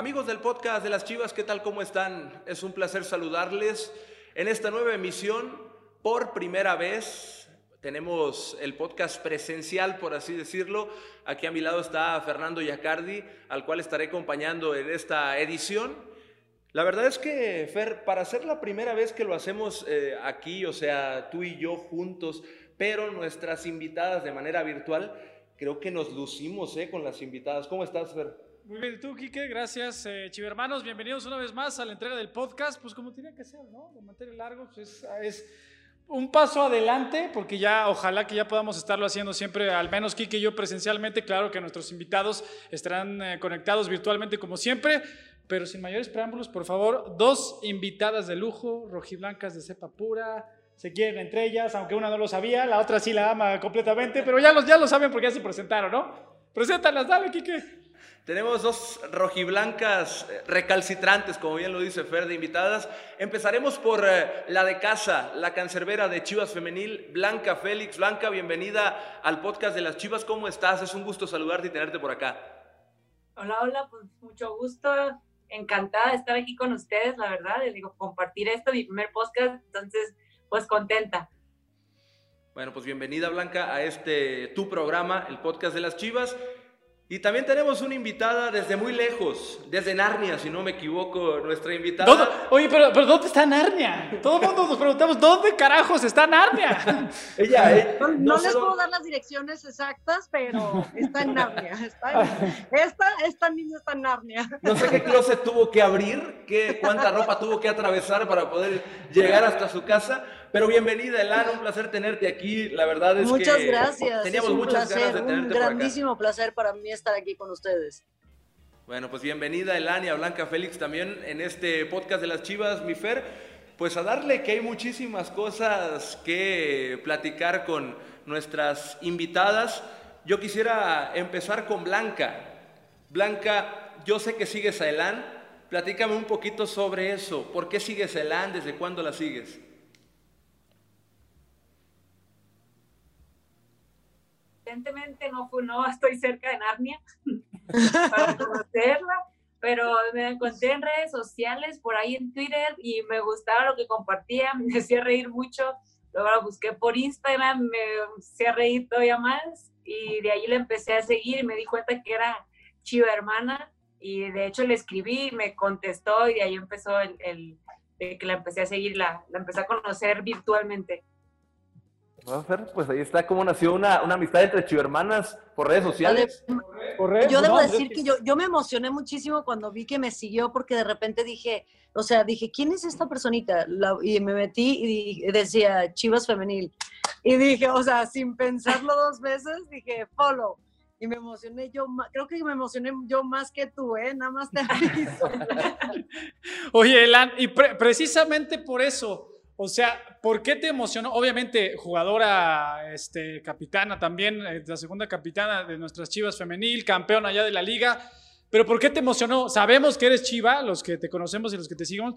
del podcast de las Chivas, ¿qué tal? ¿Cómo están? Es un placer saludarles en esta nueva emisión. Por primera vez tenemos el podcast presencial, por así decirlo. Aquí a mi lado está Fernando Yacardi, al cual estaré acompañando en esta edición. La verdad es que, Fer, para ser la primera vez que lo hacemos eh, aquí, o sea, tú y yo juntos, pero nuestras invitadas de manera virtual, creo que nos lucimos eh, con las invitadas. ¿Cómo estás, Fer? Muy bien, tú, Quique, gracias. Eh, Chivermanos, bienvenidos una vez más a la entrega del podcast. Pues como tiene que ser, ¿no? De mantener largo, pues es, un paso adelante, porque ya ojalá que ya podamos estarlo haciendo siempre, al menos Quique y yo presencialmente. Claro que nuestros invitados estarán eh, conectados virtualmente como siempre, pero sin mayores preámbulos, por favor, dos invitadas de lujo, rojiblancas de cepa pura, se quieren entre ellas, aunque una no lo sabía, la otra sí la ama completamente, pero ya, los, ya lo saben porque ya se presentaron, ¿no? Preséntalas, dale, Quique. Tenemos dos rojiblancas eh, recalcitrantes, como bien lo dice Fer, de invitadas. Empezaremos por eh, la de casa, la cancerbera de Chivas Femenil, Blanca Félix. Blanca, bienvenida al podcast de las Chivas. ¿Cómo estás? Es un gusto saludarte y tenerte por acá. Hola, hola, pues mucho gusto. Encantada de estar aquí con ustedes, la verdad. Les digo, compartir esto, mi primer podcast, entonces, pues contenta. Bueno, pues bienvenida Blanca a este tu programa, el podcast de las Chivas. Y también tenemos una invitada desde muy lejos, desde Narnia, si no me equivoco, nuestra invitada. Oye, pero, pero, ¿dónde está Narnia? Todo el mundo nos preguntamos, ¿dónde carajos está Narnia? Ella, eh, no, les puedo dar las direcciones exactas, pero está en Narnia. Está esta, esta niña está en Narnia. No sé qué closet tuvo que abrir, qué, cuánta ropa tuvo que atravesar para poder llegar hasta su casa, pero bienvenida, Elana, un placer tenerte aquí. La verdad es muchas que gracias. teníamos muchas placer, ganas de tenerte Un grandísimo placer para mí estar aquí con ustedes. Bueno, pues bienvenida Elania Blanca Félix también en este podcast de las Chivas, mi Fer. Pues a darle que hay muchísimas cosas que platicar con nuestras invitadas. Yo quisiera empezar con Blanca. Blanca, yo sé que sigues a Elan. Platícame un poquito sobre eso. ¿Por qué sigues a Elan? ¿Desde cuándo la sigues? Evidentemente no, fue, no estoy cerca de Narnia para conocerla, pero me encontré en redes sociales, por ahí en Twitter, y me gustaba lo que compartía, me hacía reír mucho. Luego la busqué por Instagram, me hacía reír todavía más, y de ahí le empecé a seguir y me di cuenta que era chiva hermana, y de hecho le escribí, me contestó, y de ahí empezó el, el que la empecé a seguir, la, la empecé a conocer virtualmente pues ahí está cómo nació una, una amistad entre chivermanas por redes sociales. Yo debo decir que yo, yo me emocioné muchísimo cuando vi que me siguió porque de repente dije, o sea, dije, ¿quién es esta personita? y me metí y decía Chivas Femenil. Y dije, o sea, sin pensarlo dos veces, dije, follow. Y me emocioné yo, creo que me emocioné yo más que tú, ¿eh? Nada más te aviso. Oye, Elan, y precisamente por eso, o sea, ¿por qué te emocionó? Obviamente, jugadora, este, capitana también, eh, la segunda capitana de nuestras Chivas femenil, campeona allá de la liga. Pero ¿por qué te emocionó? Sabemos que eres Chiva, los que te conocemos y los que te seguimos.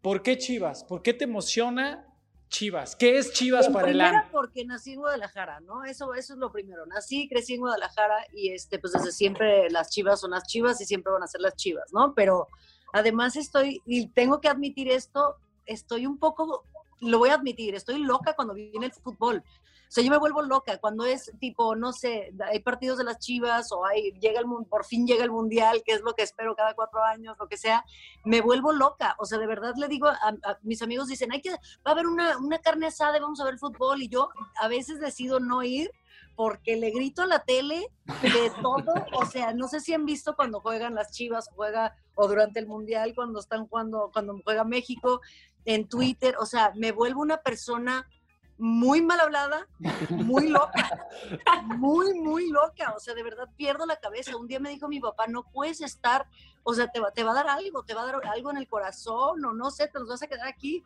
¿Por qué Chivas? ¿Por qué te emociona Chivas? ¿Qué es Chivas para el año? porque nací en Guadalajara, ¿no? Eso, eso es lo primero. Nací, crecí en Guadalajara y este, pues desde siempre las Chivas son las Chivas y siempre van a ser las Chivas, ¿no? Pero además estoy, y tengo que admitir esto, estoy un poco lo voy a admitir, estoy loca cuando viene el fútbol. O sea, yo me vuelvo loca cuando es tipo, no sé, hay partidos de las Chivas o hay, llega el, por fin llega el Mundial, que es lo que espero cada cuatro años, lo que sea, me vuelvo loca. O sea, de verdad le digo a, mis amigos, dicen, hay que, va a haber una, una carne asada y vamos a ver fútbol. Y yo a veces decido no ir porque le grito a la tele de todo. O sea, no sé si han visto cuando juegan las Chivas, juega o durante el Mundial, cuando están jugando, cuando juega México, en Twitter, o sea, me vuelvo una persona muy mal hablada, muy loca, muy, muy loca, o sea, de verdad pierdo la cabeza. Un día me dijo mi papá, no puedes estar, o sea, te va, te va a dar algo, te va a dar algo en el corazón, o no sé, te los vas a quedar aquí.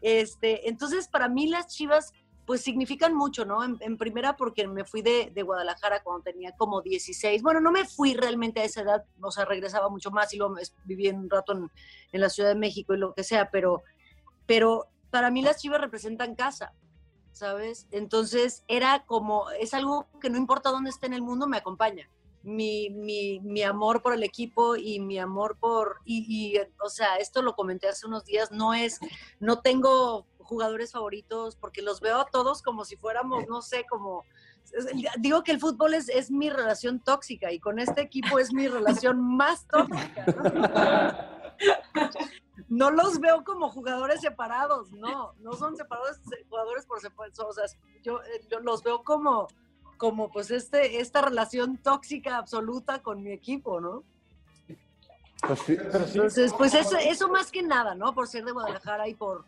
Este, entonces, para mí las chivas, pues significan mucho, ¿no? En, primera porque me fui de, de, Guadalajara cuando tenía como 16. Bueno, no me fui realmente a esa edad, o sea, regresaba mucho más y luego viví un rato en, en la Ciudad de México y lo que sea, pero pero para mí las chivas representan casa, ¿sabes? Entonces era como, es algo que no importa dónde esté en el mundo, me acompaña. mi, mi, mi, amor por el equipo y mi amor por, y, y, o sea, esto lo comenté hace unos días, no es, no tengo jugadores favoritos porque los veo a todos como si fuéramos, no sé, como, digo que el fútbol es, es mi relación tóxica y con este equipo es mi relación más tóxica. ¿no? no los veo como jugadores separados, no, no son separados jugadores por separado, o sea, yo, yo los veo como como pues este, esta relación tóxica absoluta con mi equipo, ¿no? Pues Entonces, pues eso, eso más que nada, ¿no? Por ser de Guadalajara y por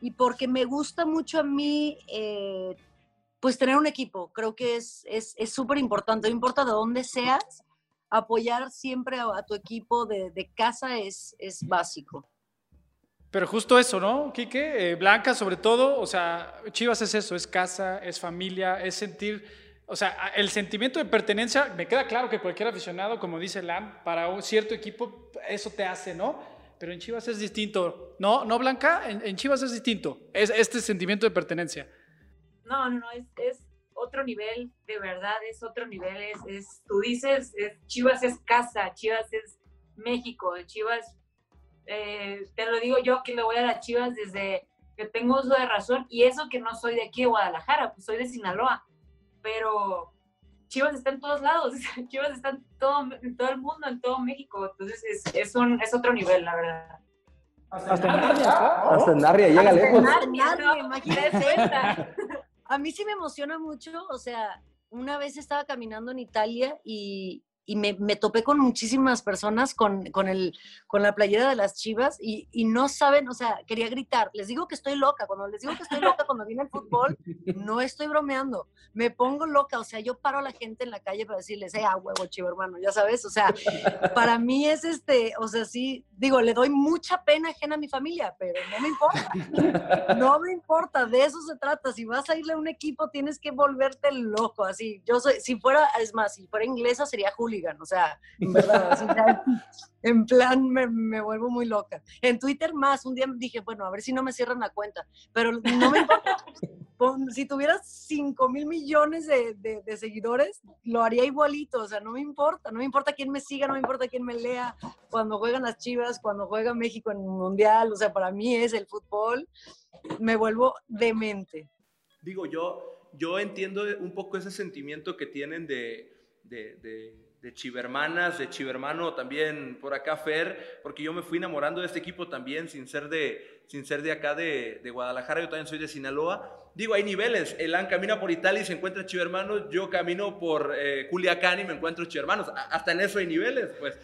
y porque me gusta mucho a mí, eh, pues tener un equipo. Creo que es súper es, importante, no importa de dónde seas, apoyar siempre a, tu equipo de, de, casa es, es básico. Pero justo eso, ¿no, Quique? Eh, Blanca, sobre todo, o sea, Chivas es eso, es casa, es familia, es sentir o sea, el sentimiento de pertenencia, me queda claro que cualquier aficionado, como dice Lam, para un cierto equipo, eso te hace, ¿no? Pero en Chivas es distinto. ¿No, no Blanca? En, Chivas es distinto. Es este sentimiento de pertenencia. No, no, no, es, es otro nivel, de verdad, es otro nivel. Es tú dices, Chivas es casa, Chivas es México, Chivas, eh, te lo digo yo que le voy a las Chivas desde que tengo uso de razón, y eso que no soy de aquí de Guadalajara, pues soy de Sinaloa pero Chivas está en todos lados, Chivas está en todo, en todo el mundo, en todo México, entonces es, es, un, es otro nivel, la verdad. Hasta, en Narnia, Hasta en Narnia, llega lejos. Narnia. A mí sí me emociona mucho, o sea, una vez estaba caminando en Italia y, y me, me, topé con muchísimas personas con, con, el, con la playera de las chivas y, y, no saben, o sea, quería gritar. Les digo que estoy loca. Cuando les digo que estoy loca cuando viene el fútbol, no estoy bromeando. Me pongo loca. O sea, yo paro a la gente en la calle para decirles, eh, huevo, chivo, hermano, ya sabes. O sea, para mí es este, o sea, sí, digo, le doy mucha pena ajena a mi familia, pero no me importa. No me importa, de eso se trata. Si vas a irle a un equipo, tienes que volverte loco. Así, yo soy, si fuera, es más, si fuera inglesa, sería O sea, en verdad, en plan me, me, vuelvo muy loca. En Twitter más, un día dije, bueno, a ver si no me cierran la cuenta, pero no me importa. si tuvieras 5 mil millones de, de, de, seguidores, lo haría igualito, o sea, no me importa, no me importa quién me siga, no me importa quién me lea, cuando juegan las Chivas, cuando juega México en el Mundial, o sea, para mí es el fútbol, me vuelvo demente. Digo, yo, yo entiendo un poco ese sentimiento que tienen de, de, de de Chivermanas, de Chivermano también por acá Fer, porque yo me fui enamorando de este equipo también sin ser de, sin ser de acá de, de Guadalajara, yo también soy de Sinaloa. Digo, hay niveles, Elan camina por Italia y se encuentra Chivermanos, yo camino por eh, Culiacán y me encuentro Chivermanos, hasta en eso hay niveles, pues.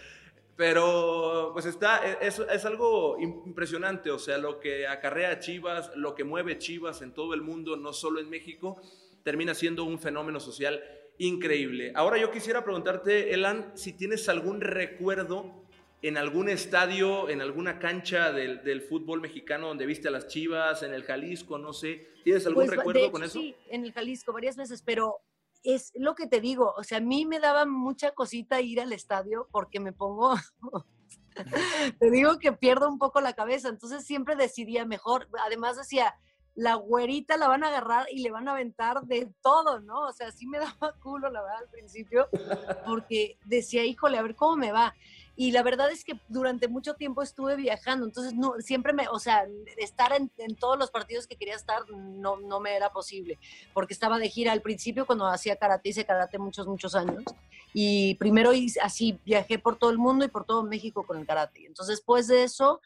Pero pues está, e, es, es, algo impresionante, o sea, lo que acarrea Chivas, lo que mueve Chivas en todo el mundo, no solo en México, termina siendo un fenómeno social increíble. Ahora yo quisiera preguntarte, Elan, si tienes algún recuerdo en algún estadio, en alguna cancha del, fútbol mexicano donde viste a las Chivas, en el Jalisco, no sé. ¿Tienes algún pues, recuerdo con eso? Sí, en el Jalisco varias veces, pero es lo que te digo, o sea, a mí me daba mucha cosita ir al estadio porque me pongo, te digo que pierdo un poco la cabeza, entonces siempre decidía mejor, además decía, la güerita la van a agarrar y le van a aventar de todo, ¿no? O sea, sí me daba culo, la verdad, al principio, porque decía, híjole, a ver cómo me va. Y la verdad es que durante mucho tiempo estuve viajando, entonces no, siempre me, o sea, estar en, todos los partidos que quería estar no, no me era posible, porque estaba de gira al principio cuando hacía karate, hice karate muchos, muchos años, y primero así viajé por todo el mundo y por todo México con el karate. Entonces, después de eso,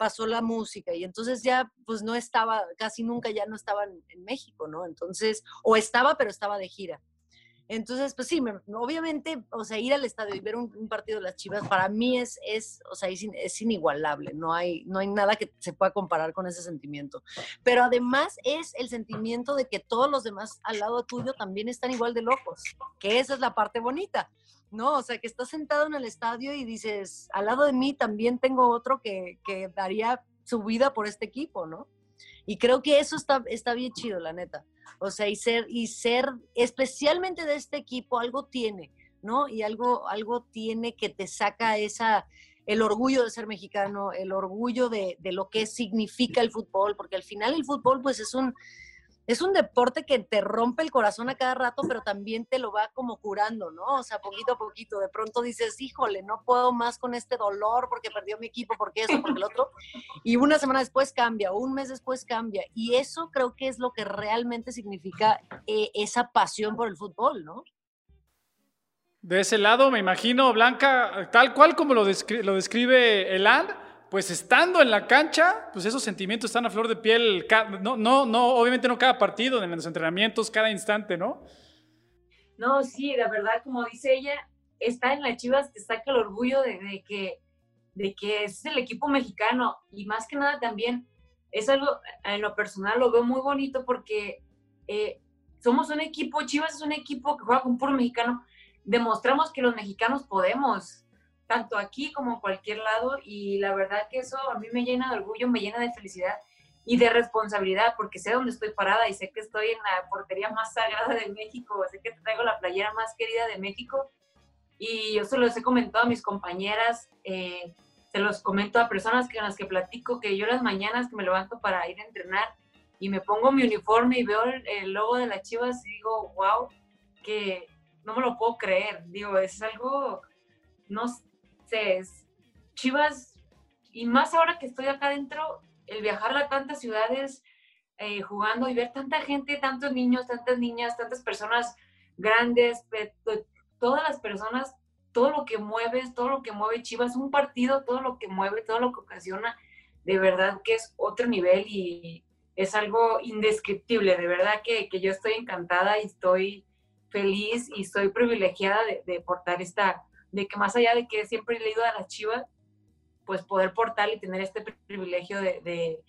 pasó la música y entonces ya pues no estaba, casi nunca ya no estaba en, México, ¿no? Entonces, o estaba, pero estaba de gira. Entonces, pues sí, obviamente, o sea, ir al estadio y ver un, partido de las Chivas para mí es, es o sea, es, inigualable, no hay, no hay nada que se pueda comparar con ese sentimiento. Pero además es el sentimiento de que todos los demás al lado tuyo también están igual de locos, que esa es la parte bonita. ¿No? O sea, que estás sentado en el estadio y dices, al lado de mí también tengo otro que, daría su vida por este equipo, ¿no? Y creo que eso está, está bien chido, la neta. O sea, y ser, y ser especialmente de este equipo, algo tiene, ¿no? Y algo, algo tiene que te saca esa, el orgullo de ser mexicano, el orgullo de, de lo que significa el fútbol, porque al final el fútbol, pues es un, es un deporte que te rompe el corazón a cada rato, pero también te lo va como curando, ¿no? O sea, poquito a poquito. De pronto dices, híjole, no puedo más con este dolor porque perdió mi equipo, porque eso, porque el otro. Y una semana después cambia, un mes después cambia. Y eso creo que es lo que realmente significa eh, esa pasión por el fútbol, ¿no? De ese lado, me imagino, Blanca, tal cual como lo, describe, lo describe Elan, pues estando en la cancha, pues esos sentimientos están a flor de piel, no, no, no, obviamente no cada partido, en los entrenamientos, cada instante, ¿no? No, sí, la verdad, como dice ella, está en las Chivas te saca el orgullo de, que, de que es el equipo mexicano y más que nada también es algo, en lo personal lo veo muy bonito porque eh, somos un equipo, Chivas es un equipo que juega con puro mexicano, demostramos que los mexicanos podemos, tanto aquí como en cualquier lado, y la verdad que eso a mí me llena de orgullo, me llena de felicidad y de responsabilidad, porque sé dónde estoy parada y sé que estoy en la portería más sagrada de México, sé que traigo la playera más querida de México, y yo se los he comentado a mis compañeras, eh, se los comento a personas con las que platico, que yo las mañanas que me levanto para ir a entrenar y me pongo mi uniforme y veo el, el logo de las chivas y digo, wow, que no me lo puedo creer. Digo, es algo, no Chivas, y más ahora que estoy acá adentro, el viajar a tantas ciudades eh, jugando y ver tanta gente, tantos niños, tantas niñas, tantas personas grandes, todas las personas, todo lo que mueves, todo lo que mueve Chivas, un partido, todo lo que mueve, todo lo que ocasiona, de verdad que es otro nivel y es algo indescriptible, de verdad que, que yo estoy encantada y estoy feliz y estoy privilegiada de, portar esta, de que más allá de que siempre he leído a las chivas, pues poder portar y tener este privilegio de,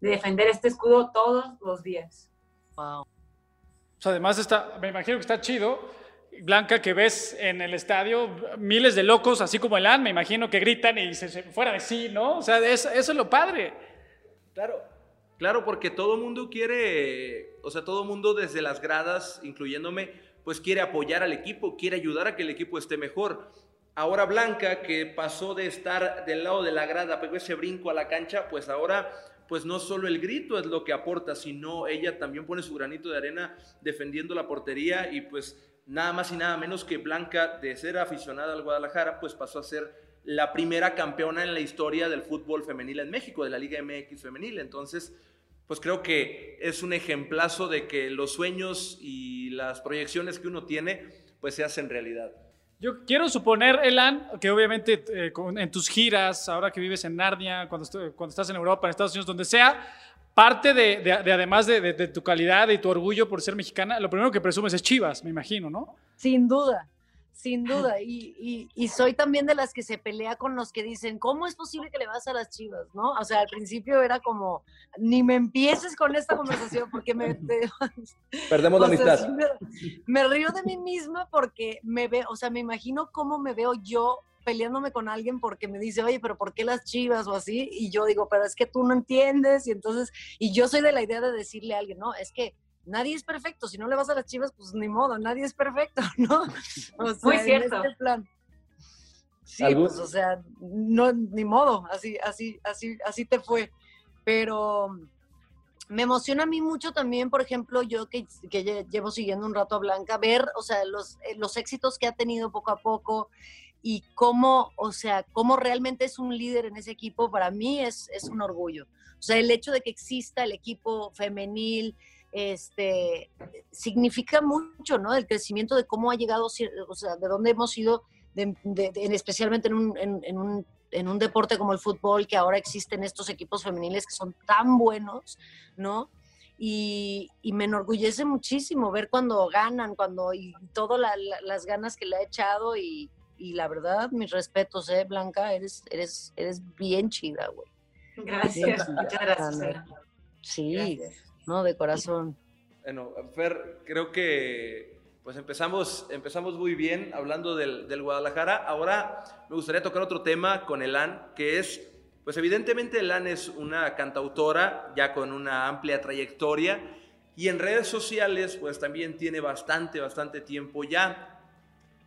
defender este escudo todos los días. Wow. además está, me imagino que está chido. Blanca, que ves en el estadio miles de locos, así como el AN, me imagino que gritan y se, fuera de sí, ¿no? O sea, eso, eso es lo padre. Claro, claro, porque todo mundo quiere, o sea, todo mundo desde las gradas, incluyéndome, pues quiere apoyar al equipo, quiere ayudar a que el equipo esté mejor. Ahora Blanca, que pasó de estar del lado de la grada, pegó ese brinco a la cancha, pues ahora pues no solo el grito es lo que aporta, sino ella también pone su granito de arena defendiendo la portería y pues nada más y nada menos que Blanca de ser aficionada al Guadalajara, pues pasó a ser la primera campeona en la historia del fútbol femenil en México, de la Liga MX femenil. Entonces, pues creo que es un ejemplazo de que los sueños y las proyecciones que uno tiene, pues se hacen realidad. Yo quiero suponer, Elan, que obviamente eh, en tus giras, ahora que vives en Narnia, cuando, cuando, estás en Europa, en Estados Unidos, donde sea, parte de, además de, de, tu calidad y tu orgullo por ser mexicana, lo primero que presumes es Chivas, me imagino, ¿no? Sin duda, sin duda. Y, y, soy también de las que se pelea con los que dicen, ¿cómo es posible que le vas a las chivas? ¿No? O sea, al principio era como, ni me empieces con esta conversación porque me... Perdemos la amistad. me, río de mí misma porque me veo, o sea, me imagino cómo me veo yo peleándome con alguien porque me dice, oye, pero ¿por qué las chivas o así? Y yo digo, pero es que tú no entiendes. Y entonces, y yo soy de la idea de decirle a alguien, no, es que nadie es perfecto. Si no le vas a las chivas, pues ni modo, nadie es perfecto, ¿no? Muy cierto. Este plan. Sí, pues, o sea, no, ni modo, así, así, así, así te fue. Pero me emociona a mí mucho también, por ejemplo, yo que, que llevo siguiendo un rato a Blanca, ver, o sea, los, eh, los éxitos que ha tenido poco a poco y cómo, o sea, cómo realmente es un líder en ese equipo, para mí es, es un orgullo. O sea, el hecho de que exista el equipo femenil, este, significa mucho, ¿no? El crecimiento de cómo ha llegado, o sea, de dónde hemos ido, especialmente en un, en, un, en un deporte como el fútbol, que ahora existen estos equipos femeniles que son tan buenos, ¿no? Y, y, me enorgullece muchísimo ver cuando ganan, cuando y todas las ganas que le ha echado y, y, la verdad, mis respetos, ¿eh, Blanca? Eres, eres, eres bien chida, güey. Gracias, muchas gracias. Sí, ¿no? De corazón. Bueno, Fer, creo que pues empezamos, empezamos muy bien hablando del, del Guadalajara. Ahora me gustaría tocar otro tema con Elan, que es, pues evidentemente Elan es una cantautora ya con una amplia trayectoria y en redes sociales pues también tiene bastante, bastante tiempo ya.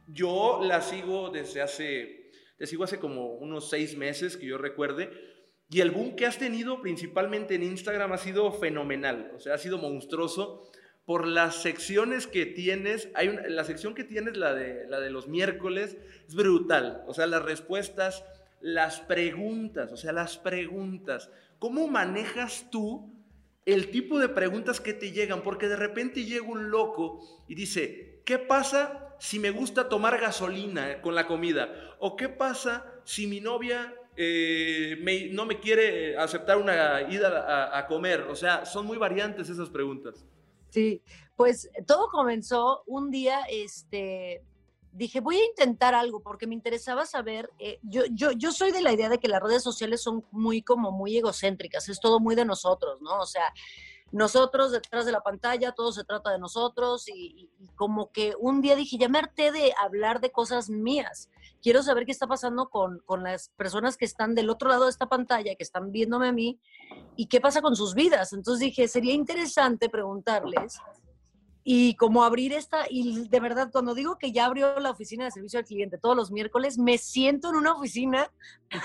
Yo la sigo desde hace, te sigo hace como unos seis meses que yo recuerde Y el boom que has tenido principalmente en Instagram ha sido fenomenal, o sea, ha sido monstruoso por las secciones que tienes. Hay la sección que tienes, la de, la de los miércoles, es brutal. O sea, las respuestas, las preguntas, o sea, las preguntas. ¿Cómo manejas tú el tipo de preguntas que te llegan? Porque de repente llega un loco y dice, ¿qué pasa si me gusta tomar gasolina con la comida? ¿O qué pasa si mi novia eh, no me quiere aceptar una ida a comer? O sea, son muy variantes esas preguntas. Sí, pues todo comenzó un día, este, dije, voy a intentar algo porque me interesaba saber, eh, yo, yo, yo soy de la idea de que las redes sociales son muy como muy egocéntricas, es todo muy de nosotros, ¿no? O sea, nosotros detrás de la pantalla, todo se trata de nosotros y, como que un día dije, ya me harté de hablar de cosas mías, quiero saber qué está pasando con, con, las personas que están del otro lado de esta pantalla, que están viéndome a mí, y qué pasa con sus vidas. Entonces dije, sería interesante preguntarles y como abrir esta, y de verdad, cuando digo que ya abrió la oficina de servicio al cliente todos los miércoles, me siento en una oficina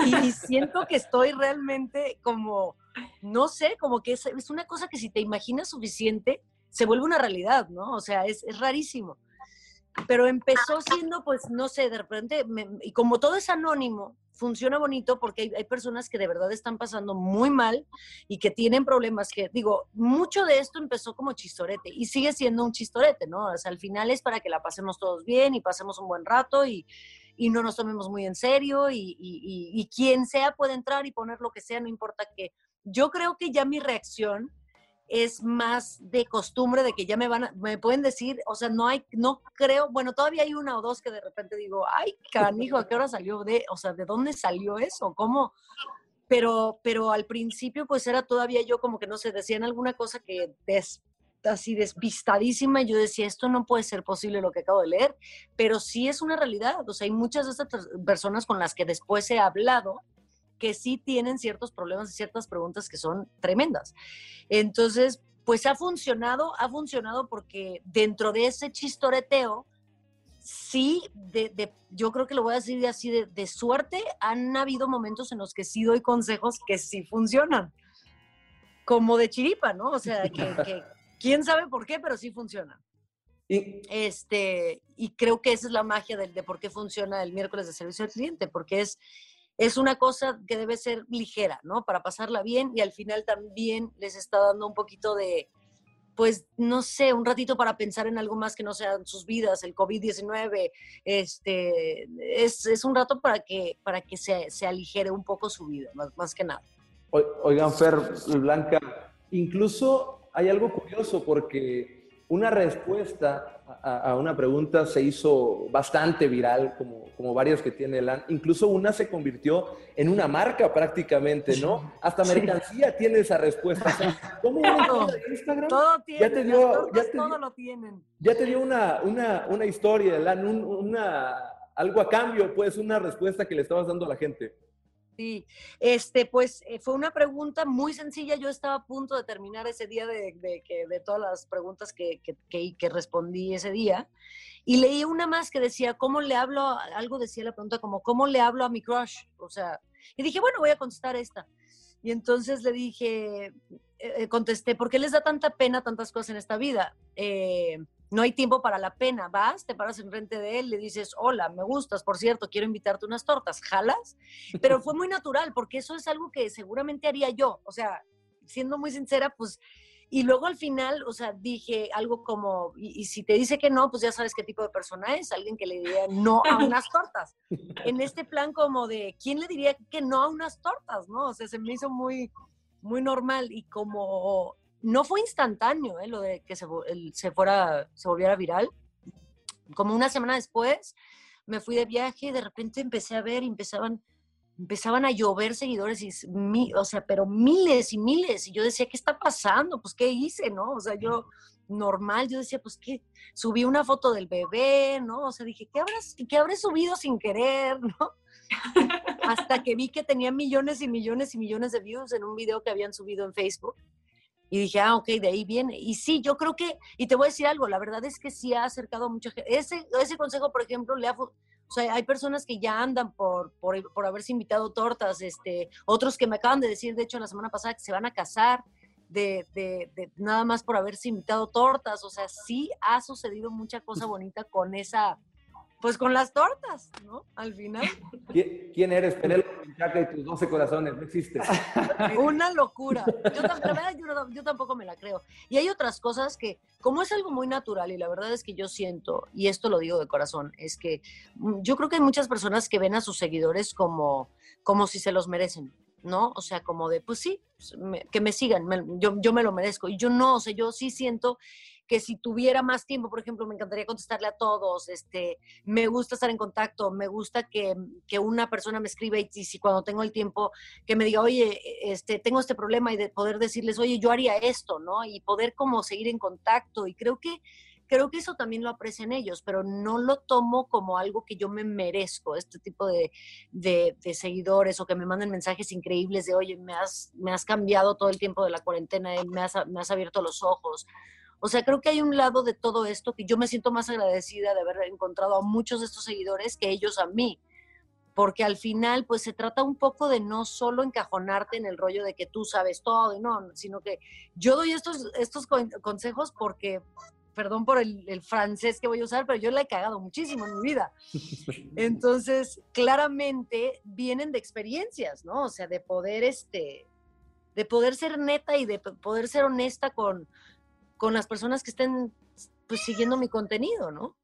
y siento que estoy realmente como, no sé, como que es, es una cosa que si te imaginas suficiente, se vuelve una realidad, ¿no? O sea, es, es rarísimo pero empezó siendo, pues, no sé, de repente, y como todo es anónimo, funciona bonito porque hay, personas que de verdad están pasando muy mal y que tienen problemas que, digo, mucho de esto empezó como chistorete y sigue siendo un chistorete, ¿no? O sea, al final es para que la pasemos todos bien y pasemos un buen rato y, y no nos tomemos muy en serio y, y, y quien sea puede entrar y poner lo que sea, no importa qué. Yo creo que ya mi reacción es más de costumbre de que ya me van a, me pueden decir, o sea, no hay, no creo, bueno, todavía hay una o dos que de repente digo, ay, canijo, ¿a qué hora salió de, o sea, de dónde salió eso? ¿Cómo? Pero, pero al principio pues era todavía yo como que no sé, decían alguna cosa que des, así despistadísima y yo decía, esto no puede ser posible lo que acabo de leer, pero sí es una realidad, o sea, hay muchas de estas personas con las que después he hablado que sí tienen ciertos problemas y ciertas preguntas que son tremendas. Entonces, pues ha funcionado, ha funcionado porque dentro de ese chistoreteo, sí, de, yo creo que lo voy a decir así, de, suerte, han habido momentos en los que sí doy consejos que sí funcionan, como de chiripa, ¿no? O sea, que, quién sabe por qué, pero sí funcionan. Y, este, y creo que esa es la magia de, de por qué funciona el miércoles de servicio al cliente, porque es es una cosa que debe ser ligera, ¿no? Para pasarla bien y al final también les está dando un poquito de, pues, no sé, un ratito para pensar en algo más que no sean sus vidas, el COVID-19, este, es, un rato para que, para que se, se aligere un poco su vida, más, más que nada. Oigan, Fer, Blanca, incluso hay algo curioso porque una respuesta a, una pregunta se hizo bastante viral, como, como varias que tiene LAN. Incluso una se convirtió en una marca prácticamente, ¿no? Hasta mercancía tiene esa respuesta. ¿Cómo todo, Instagram? Todo tiene, ya te dio, ya te, todo lo tienen. Ya te dio una, una, una historia, LAN, una, algo a cambio, pues una respuesta que le estabas dando a la gente. Sí, este, pues eh, fue una pregunta muy sencilla. Yo estaba a punto de terminar ese día de, que, de todas las preguntas que, que, que, respondí ese día. Y leí una más que decía, ¿cómo le hablo? Algo decía la pregunta como, ¿cómo le hablo a mi crush? O sea, y dije, bueno, voy a contestar esta. Y entonces le dije, eh, eh, contesté, ¿por qué les da tanta pena tantas cosas en esta vida? Eh, no hay tiempo para la pena. Vas, te paras enfrente de él, le dices, hola, me gustas, por cierto, quiero invitarte unas tortas, jalas. Pero fue muy natural, porque eso es algo que seguramente haría yo. O sea, siendo muy sincera, pues, y luego al final, o sea, dije algo como, y, si te dice que no, pues ya sabes qué tipo de persona es, alguien que le diría no a unas tortas. En este plan como de, ¿quién le diría que no a unas tortas? ¿No? O sea, se me hizo muy, muy normal y como no fue instantáneo, ¿eh? lo de que se, se, fuera, se volviera viral. Como una semana después, me fui de viaje y de repente empecé a ver empezaban, empezaban a llover seguidores, y, o sea, pero miles y miles. Y yo decía, ¿qué está pasando? Pues, ¿qué hice, no? O sea, yo normal, yo decía, pues, ¿qué? Subí una foto del bebé, ¿no? O sea, dije, ¿qué, habrás, ¿qué habré subido sin querer, no? Hasta que vi que tenía millones y millones y millones de views en un video que habían subido en Facebook. Y dije, ah, ok, de ahí viene. Y sí, yo creo que, y te voy a decir algo, la verdad es que sí ha acercado a mucha gente. Ese, ese consejo, por ejemplo, le ha, o sea, hay personas que ya andan por, por, por haberse invitado tortas, este, otros que me acaban de decir, de hecho, la semana pasada que se van a casar. De, de, de, nada más por haberse invitado tortas, o sea, sí ha sucedido mucha cosa bonita con esa, pues con las tortas, ¿no? Al final. ¿Quién eres? Penélope y tus 12 corazones, no existe. Una locura. Yo, la verdad, yo, yo, tampoco me la creo. Y hay otras cosas que, como es algo muy natural, y la verdad es que yo siento, y esto lo digo de corazón, es que mm, yo creo que hay muchas personas que ven a sus seguidores como, como si se los merecen. ¿no? O sea, como de, pues sí, pues, que me sigan, yo, yo me lo merezco. Y yo no, o sea, yo sí siento que si tuviera más tiempo, por ejemplo, me encantaría contestarle a todos, este, me gusta estar en contacto, me gusta que, que una persona me escriba y, si cuando tengo el tiempo que me diga, oye, este, tengo este problema y de poder decirles, oye, yo haría esto, ¿no? Y poder como seguir en contacto. Y creo que creo que eso también lo aprecian ellos, pero no lo tomo como algo que yo me merezco, este tipo de, de, seguidores o que me manden mensajes increíbles de, oye, me has, me has cambiado todo el tiempo de la cuarentena, me has, me has abierto los ojos. O sea, creo que hay un lado de todo esto que yo me siento más agradecida de haber encontrado a muchos de estos seguidores que ellos a mí. Porque al final, pues se trata un poco de no solo encajonarte en el rollo de que tú sabes todo, no, sino que yo doy estos, estos consejos porque, perdón por el, el, francés que voy a usar, pero yo le he cagado muchísimo en mi vida. Entonces, claramente vienen de experiencias, ¿no? O sea, de poder, este, de poder ser neta y de poder ser honesta con, con las personas que estén pues, siguiendo mi contenido, ¿no?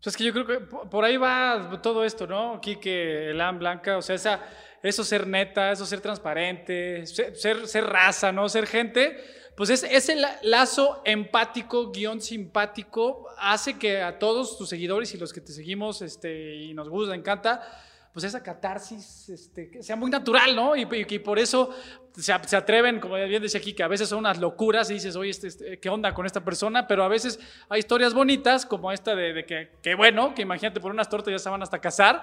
Pues es que yo creo que por ahí va todo esto, ¿no? Quique, Elan, Blanca, o sea, esa, eso ser neta, eso ser transparente, ser, ser, raza, ¿no? Ser gente, pues es, ese lazo empático, guion simpático, hace que a todos tus seguidores y los que te seguimos este, y nos gusta, encanta, pues esa catarsis este, sea muy natural, ¿no? Y, y, por eso se, atreven, como bien decía aquí, que a veces son unas locuras y dices, oye, este, este, ¿qué onda con esta persona? Pero a veces hay historias bonitas, como esta de, que, bueno, que imagínate por unas tortas ya se van hasta casar.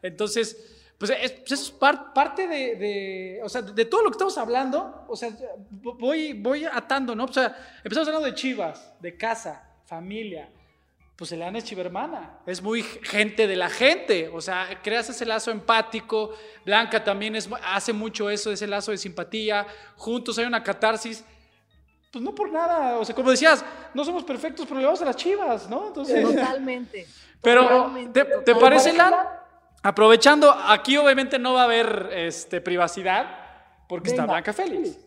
Entonces, pues, es, pues eso es parte de, de, o sea, de todo lo que estamos hablando, o sea, voy, voy atando, ¿no? O sea, empezamos hablando de chivas, de casa, familia, pues Elana es chivermana, es muy gente de la gente, o sea, creas ese lazo empático, Blanca también es, hace mucho eso, ese lazo de simpatía, juntos hay una catarsis, pues no por nada, o sea, como decías, no somos perfectos, pero le vamos a las chivas, ¿no? Entonces, totalmente. Pero, ¿te, parece, Elana? Aprovechando, aquí obviamente no va a haber este, privacidad, porque está Blanca Félix.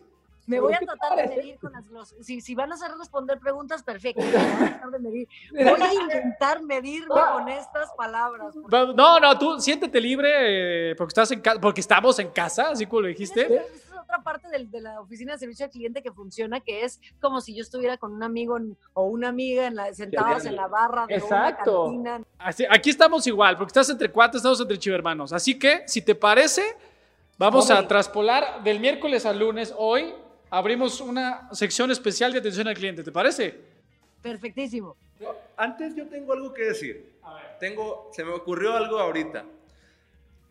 Me voy a tratar de medir con las glosas. Si, si, van a hacer responder preguntas, perfecto. Voy a, medir. voy a intentar medirme con estas palabras. No, no, tú siéntete libre eh, porque, estás en porque estamos en casa, así como lo dijiste. Esa es otra parte de, de, la oficina de servicio al cliente que funciona, que es como si yo estuviera con un amigo o una amiga en la, sentados en la barra de Exacto. una cantina. Así, aquí estamos igual, porque estás entre cuatro, estamos entre chivermanos. Así que, si te parece, vamos a traspolar del miércoles al lunes hoy abrimos una sección especial de atención al cliente, ¿te parece? Perfectísimo. Antes yo tengo algo que decir. Tengo, se me ocurrió algo ahorita.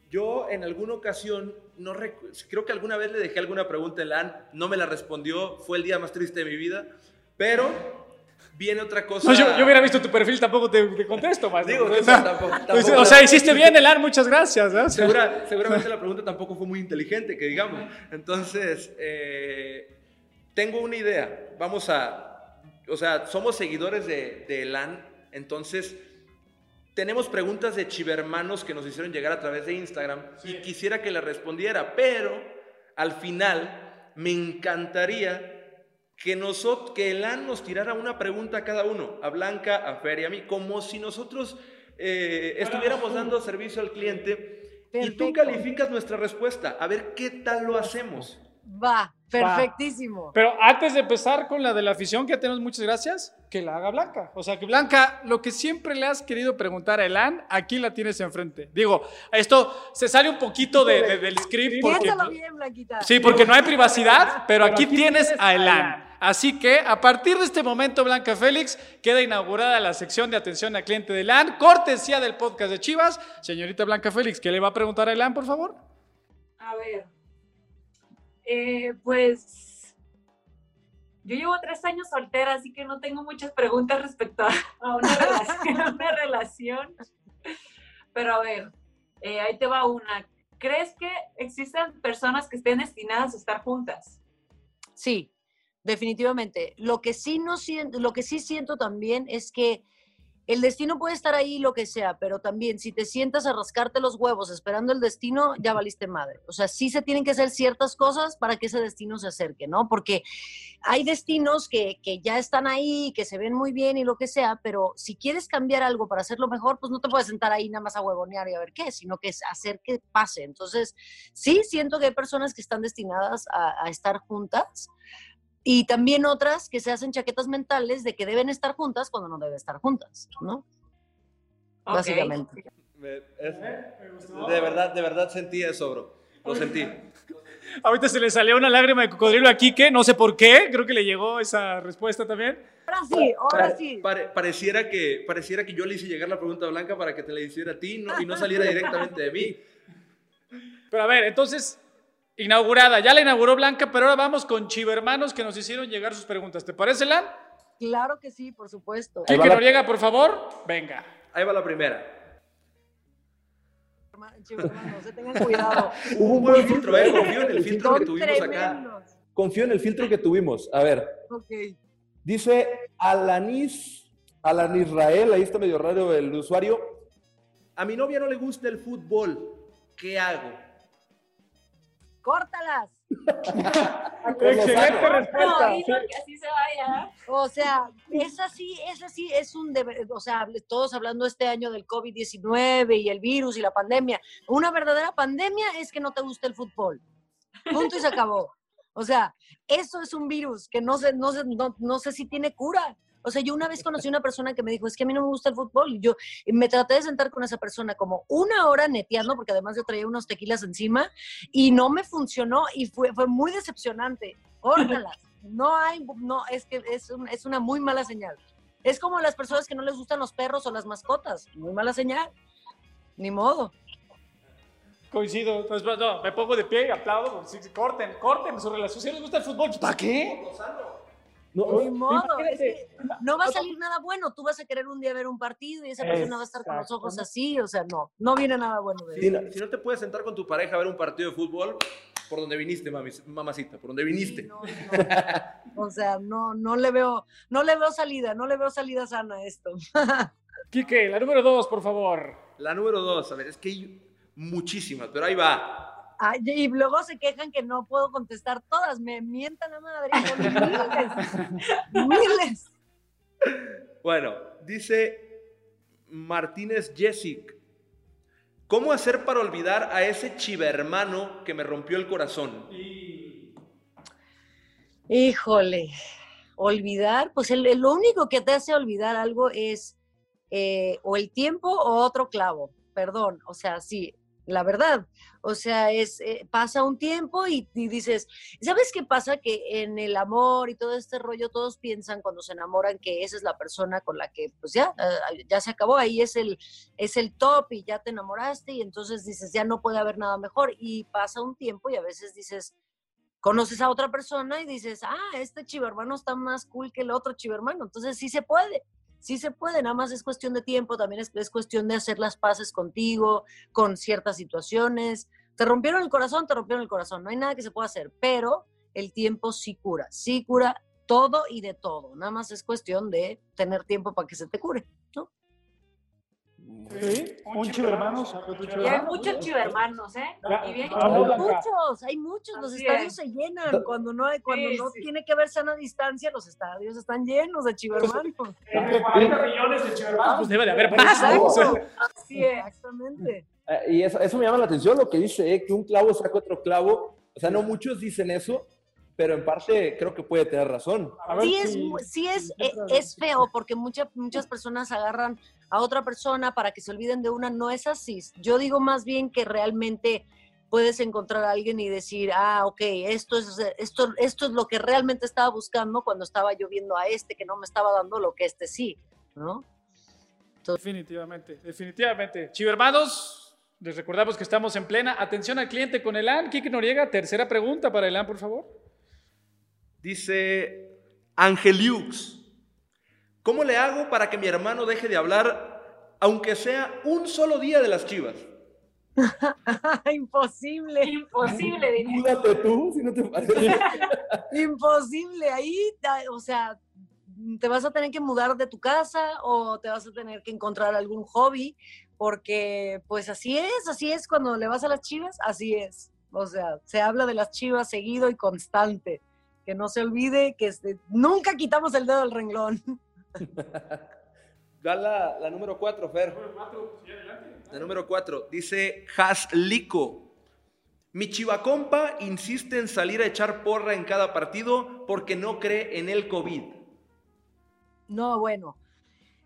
Yo en alguna ocasión, no creo que alguna vez le dejé alguna pregunta en la no me la respondió, fue el día más triste de mi vida, pero viene otra cosa. yo, hubiera visto tu perfil, tampoco te, contesto más. Digo, tampoco, o sea, hiciste bien, Elan, muchas gracias. seguramente la pregunta tampoco fue muy inteligente, que digamos. Entonces, eh, tengo una idea. Vamos a, o sea, somos seguidores de, de Elan, entonces tenemos preguntas de chivermanos que nos hicieron llegar a través de Instagram y quisiera que le respondiera, pero al final me encantaría que, nosotros, que Elan nos tirara una pregunta a cada uno, a Blanca, a Fer y a mí, como si nosotros eh, estuviéramos dando servicio al cliente y tú calificas nuestra respuesta, a ver qué tal lo hacemos. Va, perfectísimo. Pero antes de empezar con la de la afición, que tenemos muchas gracias, que la haga Blanca. O sea, que Blanca, lo que siempre le has querido preguntar a Elan, aquí la tienes enfrente. Digo, esto se sale un poquito de, del script. Porque, bien, Blanquita. Sí, porque no hay privacidad, pero, aquí, tienes a Elan. Así que a partir de este momento, Blanca Félix, queda inaugurada la sección de atención al cliente de Elan, cortesía del podcast de Chivas. Señorita Blanca Félix, ¿qué le va a preguntar a Elan, por favor? A ver, eh, pues yo llevo tres años soltera, así que no tengo muchas preguntas respecto a, una, relación, pero a ver, eh, ahí te va una. ¿Crees que existen personas que estén destinadas a estar juntas? Sí, definitivamente. Lo que sí no siento, lo que sí siento también es que el destino puede estar ahí lo que sea, pero también si te sientas a rascarte los huevos esperando el destino, ya valiste madre. O sea, sí se tienen que hacer ciertas cosas para que ese destino se acerque, ¿no? Porque hay destinos que, que ya están ahí, que se ven muy bien y lo que sea, pero si quieres cambiar algo para hacerlo mejor, pues no te puedes sentar ahí nada más a huevonear y a ver qué, sino que es hacer que pase. Entonces, sí siento que hay personas que están destinadas a, a estar juntas, y también otras que se hacen chaquetas mentales de que deben estar juntas cuando no deben estar juntas, ¿no? Ok. Básicamente. Me- es- de verdad, de verdad sentí eso, bro. Lo sentí. Ahorita se le salió una lágrima de cocodrilo a Quique, no sé por qué, creo que le llegó esa respuesta también. Ahora sí, ahora Pare- sí. pare- pareciera, que, pareciera que yo le hice llegar la pregunta a Blanca para que te la hiciera a ti no- y no saliera directamente de mí. Pero a ver, entonces, inaugurada, ya la inauguró Blanca, pero ahora vamos con Chivermanos que nos hicieron llegar sus preguntas. ¿Te parece, Lan? Claro que sí, por supuesto. Va Quique la- Noriega, por favor, venga. Ahí va la primera. Chivermanos, se tengan cuidado. Hubo un buen filtro, ¿eh? Confío en el filtro que tuvimos acá. Confío en el filtro que tuvimos. A ver, Ok. dice Alanis, Alan Israel, ahí está medio raro el usuario. A mi novia no le gusta el fútbol. ¿Qué hago? Córtalas. Excelente No, respuesta. dilo que así se vaya. O sea, es así, es así, es un deber, o sea, todos hablando este año del COVID-19 y el virus y la pandemia. Una verdadera pandemia es que no te gusta el fútbol. Punto y se acabó. O sea, eso es un virus que no sé, no sé, no, no sé si tiene cura. O sea, yo una vez conocí una persona que me dijo, es que a mí no me gusta el fútbol. Y yo y me traté de sentar con esa persona como una hora neteando, porque además yo traía unos tequilas encima, y no me funcionó y fue, fue muy decepcionante. Córtalas. No hay, no, es que es, un- es una muy mala señal. Es como las personas que no les gustan los perros o las mascotas. Muy mala señal. Ni modo. Coincido. Entonces, no, me pongo de pie y aplaudo. Corten, corten su relación. Si les gusta el fútbol, pues, ¿para qué? No, Ni modo. Es imagínate. que no va a salir nada bueno. Tú vas a querer un día ver un partido y esa persona va a estar con los ojos así. O sea, no, no viene nada bueno de Si eso. no, si no te puedes sentar con tu pareja a ver un partido de fútbol, por donde viniste, mami- mamacita, por donde viniste. Sí, no, no. O sea, no, no le veo, no le veo salida, no le veo salida sana a esto. Quique, la número dos, por favor. La número dos, a ver, es que hay muchísimas, pero ahí va. Ay, y luego se quejan que no puedo contestar todas, me mientan la madre. miles, miles. Bueno, dice Martínez Jessic. ¿Cómo hacer para olvidar a ese chivermano que me rompió el corazón? Híjole, olvidar, pues el, el- lo único que te hace olvidar algo es eh, o el tiempo o otro clavo, perdón, o sea, sí, la verdad, o sea, es, eh, pasa un tiempo y, y dices, ¿sabes qué pasa? Que en el amor y todo este rollo, todos piensan cuando se enamoran que esa es la persona con la que, pues ya, eh, ya se acabó, ahí es el, es el top y ya te enamoraste y entonces dices, ya no puede haber nada mejor y pasa un tiempo y a veces dices, conoces a otra persona y dices, ah, este chivermano está más cool que el otro chivermano. Entonces sí se puede, sí se puede, nada más es cuestión de tiempo, también es, es cuestión de hacer las paces contigo, con ciertas situaciones. Te rompieron el corazón, te rompieron el corazón, no hay nada que se pueda hacer, pero el tiempo sí cura, sí cura todo y de todo, nada más es cuestión de tener tiempo para que se te cure, un chivermanos. Y hay muchos chivermanos, ¿eh? Ya, Y bien Hay Blanca. muchos, hay muchos, los Así estadios es. se llenan cuando no hay, cuando Sí, no sí. tiene que haber sana distancia, los estadios están llenos de chivermanos. Entre 40 millones de chivermanos, pues debe de haber sea, Así es. Exactamente. Eh, y eso, eso me llama la atención lo que dice, eh, que un clavo saca otro clavo. O sea, no muchos dicen eso, pero en parte creo que puede tener razón. Sí es, sí es, eh, es feo porque muchas muchas personas agarran a otra persona para que se olviden de una. No es así. Yo digo más bien que realmente puedes encontrar a alguien y decir, ah, ok, esto es, esto, esto es lo que realmente estaba buscando cuando estaba yo viendo a este que no me estaba dando lo que este sí, ¿no? Definitivamente, definitivamente. Chivermanos, les recordamos que estamos en plena atención al cliente con Elan. Kike Noriega, tercera pregunta para Elan, por favor. Dice Angeliux. ¿Cómo le hago para que mi hermano deje de hablar aunque sea un solo día de las chivas. Imposible. Imposible. Múdate tú, si no te parece. Imposible. Ahí, o sea, te vas a tener que mudar de tu casa o te vas a tener que encontrar algún hobby, porque pues así es, así es cuando le vas a las chivas, así es. O sea, se habla de las chivas seguido y constante. Que no se olvide que este- nunca quitamos el dedo del renglón. Da la, la número 4, Fer. La número 4. Dice Haslico. Mi chivacompa insiste en salir a echar porra en cada partido porque no cree en el COVID. No, bueno,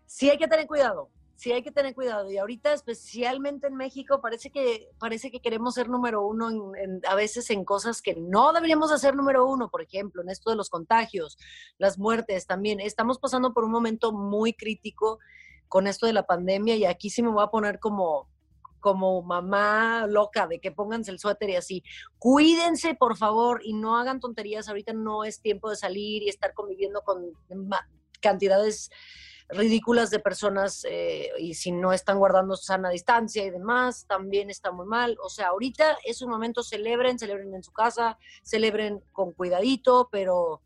sí hay que tener cuidado, sí hay que tener cuidado. Y ahorita, especialmente en México, parece que, parece que queremos ser número uno en- a veces en cosas que no deberíamos hacer número uno, por ejemplo, en esto de los contagios, las muertes también. Estamos pasando por un momento muy crítico con esto de la pandemia y aquí sí me voy a poner como como mamá loca de que pónganse el suéter y así. Cuídense, por favor, y no hagan tonterías. Ahorita no es tiempo de salir y estar conviviendo con cantidades ridículas de personas eh, y si no están guardando sana distancia y demás, también está muy mal. O sea, ahorita es un momento, celebren, celebren en su casa, celebren con cuidadito, pero,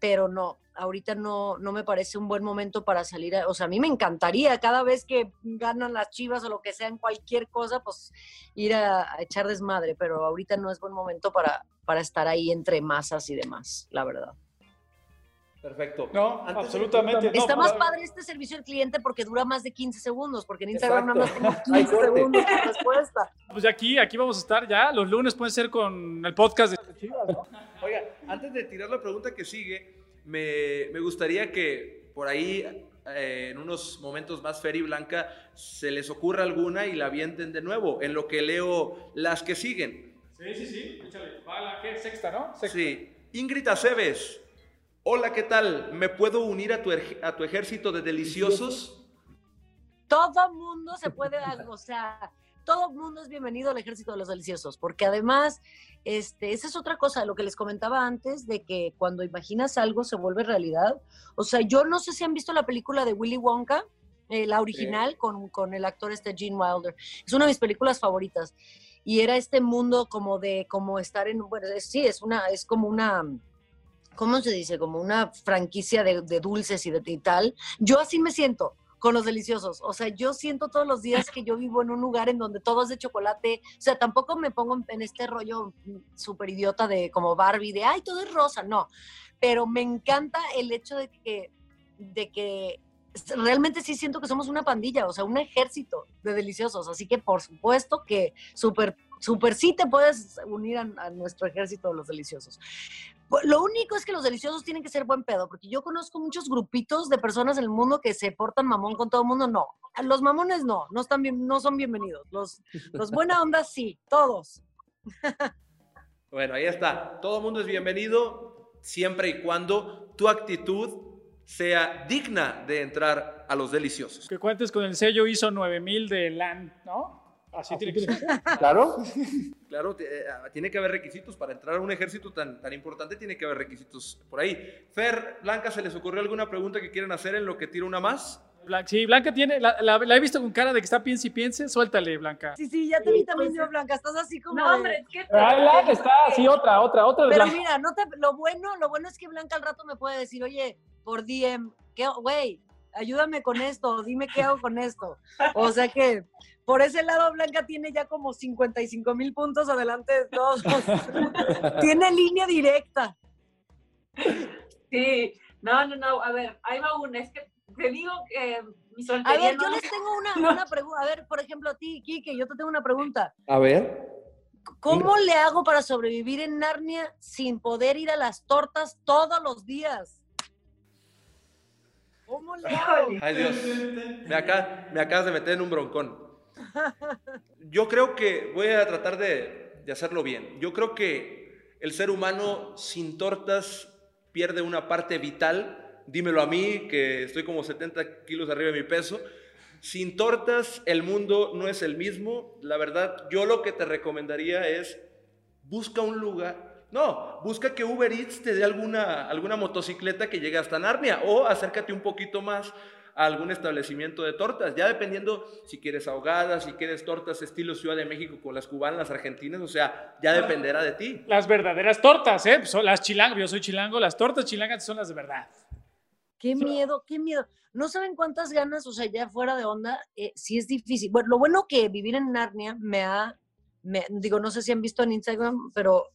pero no, ahorita no, no me parece un buen momento para salir. a- o sea, a mí me encantaría cada vez que ganan las chivas o lo que sea en cualquier cosa, pues ir a, a echar desmadre, pero ahorita no es buen momento para, para estar ahí entre masas y demás, la verdad. Perfecto. No, Antes de- absolutamente. no, Está más padre este servicio al cliente porque dura más de 15 segundos, porque en Instagram Exacto. nada más tengo Hay 15 corte. segundos de respuesta. Pues ya aquí, aquí vamos a estar ya. Los lunes pueden ser con el podcast de Chivas, ¿no? Oiga, antes de tirar la pregunta que sigue, me, me gustaría que por ahí, eh, en unos momentos más, Fer y Blanca, se les ocurra alguna y la avienten de nuevo, en lo que leo las que siguen. Sí, sí, sí. Échale. Va la ¿qué? sexta, ¿no? Sexta. Sí. Ingrid Aceves. Hola, ¿qué tal? ¿Me puedo unir a tu, a tu ejército de deliciosos? Todo mundo se puede, o sea, todo mundo es bienvenido al ejército de los deliciosos, porque además, este, esa es otra cosa, lo que les comentaba antes, de que cuando imaginas algo se vuelve realidad. O sea, yo no sé si han visto la película de Willy Wonka, eh, la original, con, con el actor este Gene Wilder. Es una de mis películas favoritas. Y era este mundo como de, como estar en, bueno, es- sí, es una, es como una, ¿cómo se dice? Como una franquicia de, de dulces y de y tal. Yo así me siento con los deliciosos. O sea, yo siento todos los días que yo vivo en un lugar en donde todo es de chocolate. O sea, tampoco me pongo en- este rollo súper idiota de como Barbie, de, ay, todo es rosa. No, pero me encanta el hecho de que, de que realmente sí siento que somos una pandilla, o sea, un ejército de deliciosos. Así que por supuesto que súper, súper sí te puedes unir a, a nuestro ejército de los deliciosos. Lo único es que los deliciosos tienen que ser buen pedo, porque yo conozco muchos grupitos de personas en el mundo que se portan mamón con todo el mundo. No, los mamones no, no, están bien, no son bienvenidos. Los, los buena onda sí, todos. Bueno, ahí está. Todo mundo es bienvenido siempre y cuando tu actitud sea digna de entrar a los deliciosos. Que cuentes con el sello ISO 9000 de LAN, ¿no? Así tiene que ser. Claro. Claro, te- eh, tiene que haber requisitos para entrar a un ejército tan, tan importante, tiene que haber requisitos por ahí. Fer, Blanca, ¿se les ocurrió alguna pregunta que quieren hacer en lo que tira una más? Blan- Sí, Blanca tiene, la, la- la he visto con cara de que está piense y piense. Suéltale, Blanca. Sí, sí, ya te vi también pues, yo, Blanca, estás así como... No, de- hombre, es que. Ah, Blanca está, sí, otra, otra, otra de Pero Blanca. mira, no te, lo bueno, lo bueno es que Blanca al rato me puede decir, oye, por DM, ¿qué, güey, ayúdame con esto, dime qué hago con esto. O sea que por ese lado Blanca tiene ya como 55 mil puntos adelante de todos. tiene línea directa. Sí, no, no, no. A ver, ahí va una. Es que te digo que mi A soltería. ver, yo les tengo una, una pregunta. A ver, por ejemplo, a ti, Kike, yo te tengo una pregunta. A ver. ¿Cómo le hago para sobrevivir en Narnia sin poder ir a las tortas todos los días? Ay Dios, me acabas de meter en un broncón. Yo creo que voy a tratar de, de hacerlo bien. Yo creo que el ser humano sin tortas pierde una parte vital. Dímelo a mí, que estoy como 70 kilos arriba de mi peso. Sin tortas el mundo no es el mismo. La verdad, yo lo que te recomendaría es busca un lugar. No, busca que Uber Eats te dé alguna, alguna motocicleta que llegue hasta Narnia o acércate un poquito más a algún establecimiento de tortas, ya dependiendo si quieres ahogadas, si quieres tortas estilo Ciudad de México con las cubanas, las argentinas, o sea, ya dependerá de ti. Las verdaderas tortas, ¿eh? Son las chilangas, yo soy chilango, las tortas chilangas son las de verdad. Qué miedo, qué miedo. No saben cuántas ganas, o sea, ya fuera de onda, eh, sí es difícil. Bueno, lo bueno que vivir en Narnia me ha digo, no sé si han visto en Instagram, pero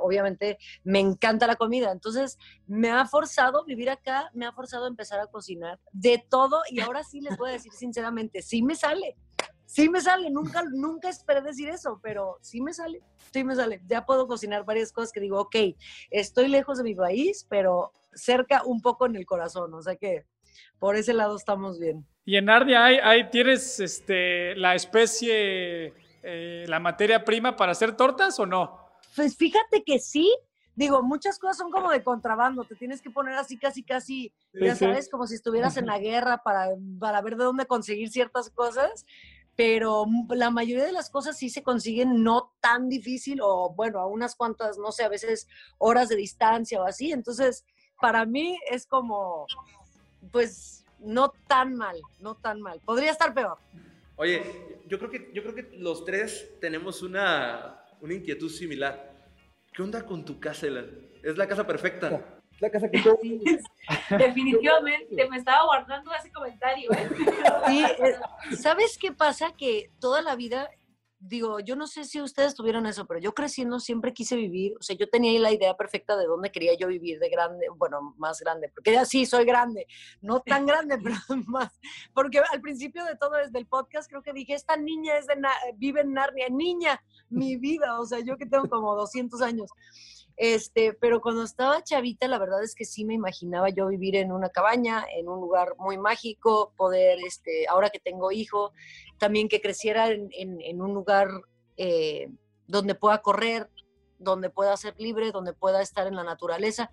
obviamente me encanta la comida. Entonces, me ha forzado vivir acá, me ha forzado a empezar a cocinar de todo y ahora sí les voy a decir sinceramente, sí me sale. Sí me sale, nunca, nunca esperé decir eso, pero sí me sale, sí me sale. Ya puedo cocinar varias cosas que digo, ok, estoy lejos de mi país, pero cerca un poco en el corazón, o sea que por ese lado estamos bien. Y en Narnia hay, hay tienes este, la especie eh, la materia prima para hacer tortas o no? Pues fíjate que sí. Digo, muchas cosas son como de contrabando, te tienes que poner así casi, casi, ya sabes, como si estuvieras en la guerra para, para ver de dónde conseguir ciertas cosas, pero la mayoría de las cosas sí se consiguen no tan difícil o bueno, a unas cuantas, no sé, a veces horas de distancia o así. Entonces, para mí es como, pues, no tan mal, no tan mal. Podría estar peor. Oye, yo creo que, yo creo que los tres tenemos una, una inquietud similar. ¿Qué onda con tu casa, Elan? Es la casa perfecta. Es la casa que. Definitivamente, me estaba guardando ese comentario. ¿eh? Sí, eh, ¿sabes qué pasa? Que toda la vida digo, yo no sé si ustedes tuvieron eso, pero yo creciendo siempre quise vivir, o sea, yo tenía ahí la idea perfecta de dónde quería yo vivir de grande, bueno, más grande, porque ya sí soy grande, no tan grande, pero más, porque al principio de todo desde el podcast creo que dije, esta niña es de vive en Narnia, niña, mi vida, o sea, yo que tengo como 200 años. Este, pero cuando estaba chavita, la verdad es que sí me imaginaba yo vivir en una cabaña, en un lugar muy mágico, poder, este, ahora que tengo hijo, también que creciera en, un lugar eh, donde pueda correr, donde pueda ser libre, donde pueda estar en la naturaleza.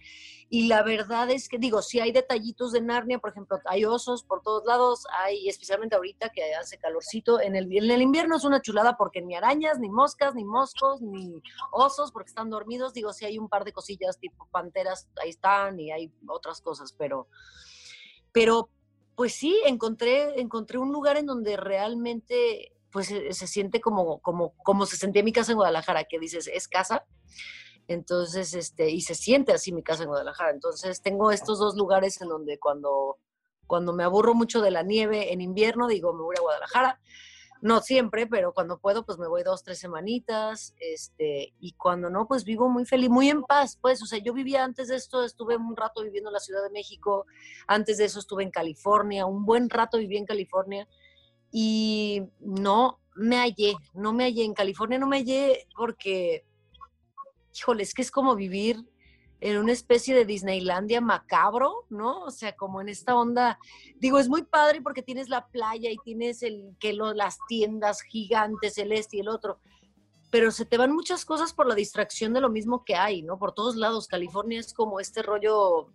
Y la verdad es que, digo, si hay detallitos de Narnia, por ejemplo, hay osos por todos lados, hay, especialmente ahorita que hace calorcito, en el, invierno es una chulada porque ni arañas, ni moscas, ni moscos, ni osos porque están dormidos. Digo, si hay un par de cosillas tipo panteras, ahí están, y hay otras cosas, pero, pero pues sí, encontré, encontré un lugar en donde realmente pues se, siente como, como, como se sentía mi casa en Guadalajara, que dices, es casa. Entonces, este, y se siente así mi casa en Guadalajara. Entonces, tengo estos dos lugares en donde cuando, cuando me aburro mucho de la nieve en invierno, digo, me voy a Guadalajara. No siempre, pero cuando puedo, pues me voy dos, tres semanitas, este, y cuando no, pues vivo muy feliz, muy en paz, pues, o sea, yo vivía antes de esto, estuve un rato viviendo en la Ciudad de México, antes de eso estuve en California, un buen rato viví en California, y no me hallé, no me hallé. En California no me hallé porque, híjole, es que es como vivir en una especie de Disneylandia macabro, ¿no? O sea, como en esta onda, digo, es muy padre porque tienes la playa y tienes el que las tiendas gigantes, el este y el otro, pero se te van muchas cosas por la distracción de lo mismo que hay, ¿no? Por todos lados, California es como este rollo,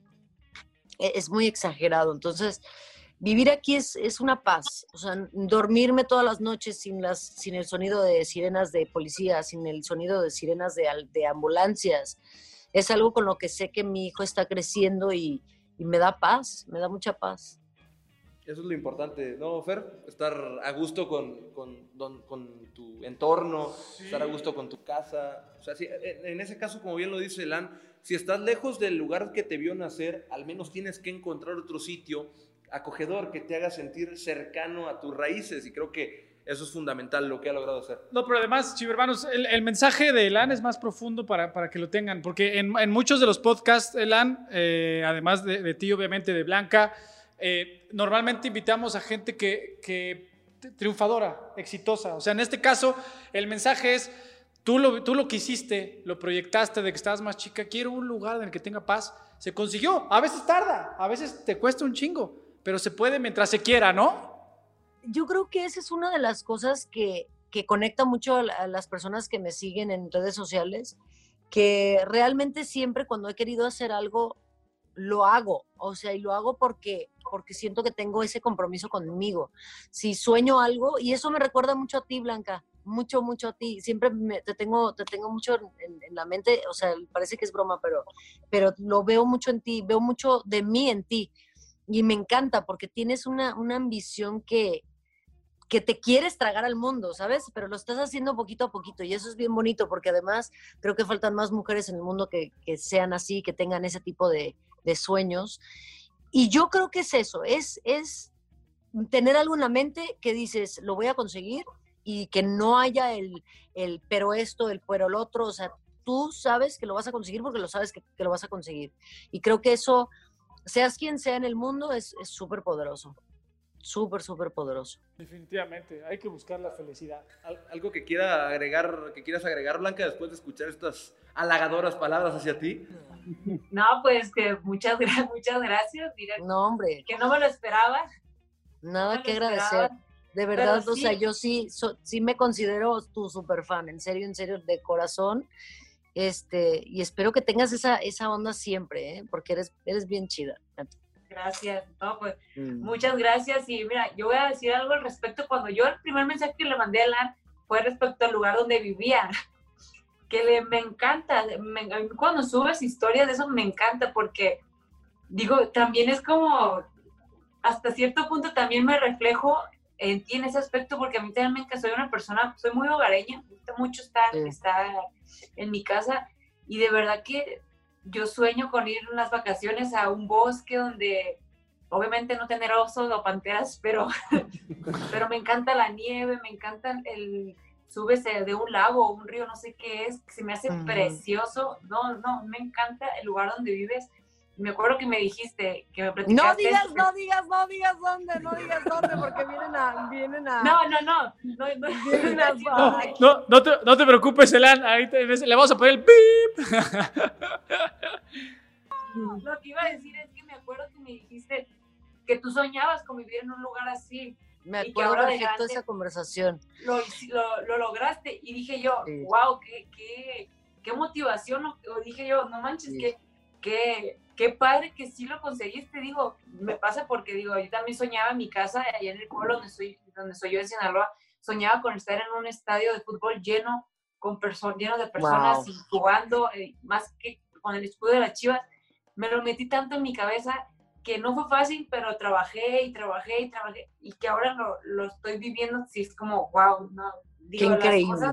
e, es muy exagerado, entonces vivir aquí es, es, una paz. O sea, dormirme todas las noches sin, las, sin el sonido de sirenas de policía, sin el sonido de sirenas de, de ambulancias, es algo con lo que sé que mi hijo está creciendo y, y, me da paz, me da mucha paz. Eso es lo importante, ¿no, Fer? Estar a gusto con, con, con tu entorno, estar a gusto con tu casa. O sea, si, en ese caso, como bien lo dice Elan, si estás lejos del lugar que te vio nacer, al menos tienes que encontrar otro sitio acogedor, que te haga sentir cercano a tus raíces y creo que eso es fundamental lo que ha logrado hacer. No, pero además, chivermanos, el, el mensaje de Elan es más profundo para, para que lo tengan, porque en, en, muchos de los podcasts, Elan, eh, además de, de, ti, obviamente, de Blanca, eh, normalmente invitamos a gente que, que triunfadora, exitosa. O sea, en este caso, el mensaje es, tú lo, tú lo quisiste, lo proyectaste de que estabas más chica, quiero un lugar en el que tenga paz. Se consiguió. A veces tarda, a veces te cuesta un chingo, pero se puede mientras se quiera, ¿no? Yo creo que esa es una de las cosas que, que conecta mucho a las personas que me siguen en redes sociales, que realmente siempre cuando he querido hacer algo, lo hago, o sea, y lo hago porque, porque siento que tengo ese compromiso conmigo. Si sueño algo, y eso me recuerda mucho a ti, Blanca, mucho, mucho a ti, siempre te, tengo, te tengo mucho en, en, la mente, o sea, parece que es broma, pero, pero lo veo mucho en ti, veo mucho de mí en ti. Y me encanta porque tienes una, una ambición que, que te quieres tragar al mundo, ¿sabes? Pero lo estás haciendo poquito a poquito y eso es bien bonito porque además creo que faltan más mujeres en el mundo que, que sean así, que tengan ese tipo de, de, sueños. Y yo creo que es eso, es, es tener algo en la mente que dices, lo voy a conseguir y que no haya el, el pero esto, el pero el otro, o sea, tú sabes que lo vas a conseguir porque lo sabes que, que lo vas a conseguir. Y creo que eso, seas quien sea en el mundo, es súper poderoso súper, súper poderoso. Definitivamente, hay que buscar la felicidad. ¿Algo que, quiera agregar, que quieras agregar, Blanca, después de escuchar estas halagadoras palabras hacia ti? No, pues que muchas, muchas gracias. no, hombre. Que no me lo esperaba. Nada que agradecer. De verdad, o sea, yo sí, sí me considero tu super fan, en serio, en serio, de corazón. Este, y espero que tengas esa, esa onda siempre, ¿eh? porque eres, eres bien chida. Gracias, no, pues mm. muchas gracias. Y mira, yo voy a decir algo al respecto. Cuando yo el primer mensaje que le mandé a Lan fue respecto al lugar donde vivía, que le, me encanta. cuando subes historias de eso me encanta porque, digo, también es como, hasta cierto punto también me reflejo en ti en ese aspecto porque a mí también encanta, soy una persona, soy muy hogareña, me gusta mucho estar, estar en mi casa y de verdad que yo sueño con ir unas vacaciones a un bosque donde obviamente no tener osos o panteras, pero, pero me encanta la nieve, me encanta el subes de un lago o un río, no sé qué es, se me hace precioso. No, no, me encanta el lugar donde vives me acuerdo que me dijiste que me platicaste. No digas, no digas, no digas dónde, no digas dónde, porque vienen a. Vienen a no, no, no. No, no, no, te, no te preocupes, Elan. Ahí le vamos a poner el pip. Lo que iba a decir es que me acuerdo que me dijiste que tú soñabas con vivir en un lugar así. Me acuerdo perfecto de esa conversación. Lo, lo, lo, lograste y dije yo, wow, qué, qué, qué motivación. O dije yo, no manches, qué, qué, qué padre que sí lo conseguiste, digo, me pasa porque digo, yo también soñaba en mi casa, allá en el pueblo donde soy, donde soy yo en Sinaloa, soñaba con estar en un estadio de fútbol lleno, con personas, lleno de personas jugando, eh, más que con el escudo de las chivas, me lo metí tanto en mi cabeza que no fue fácil, pero trabajé y trabajé y trabajé, y que ahora lo, lo estoy viviendo, sí es como, wow, no, digo, qué increíble.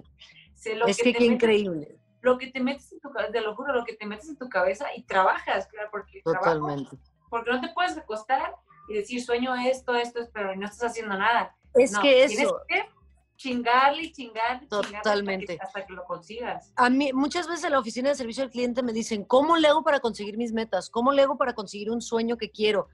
es que, qué increíble lo que te metes en tu cabeza, te lo juro, lo que te metes en tu cabeza y trabajas, claro, porque Totalmente. porque no te puedes acostar y decir sueño esto, esto, pero no estás haciendo nada. Es que eso. Tienes que chingarle y chingarle, Totalmente. hasta, que, lo consigas. A mí, muchas veces en la oficina de servicio al cliente me dicen, ¿cómo le hago para conseguir mis metas? ¿Cómo le hago para conseguir un sueño que quiero?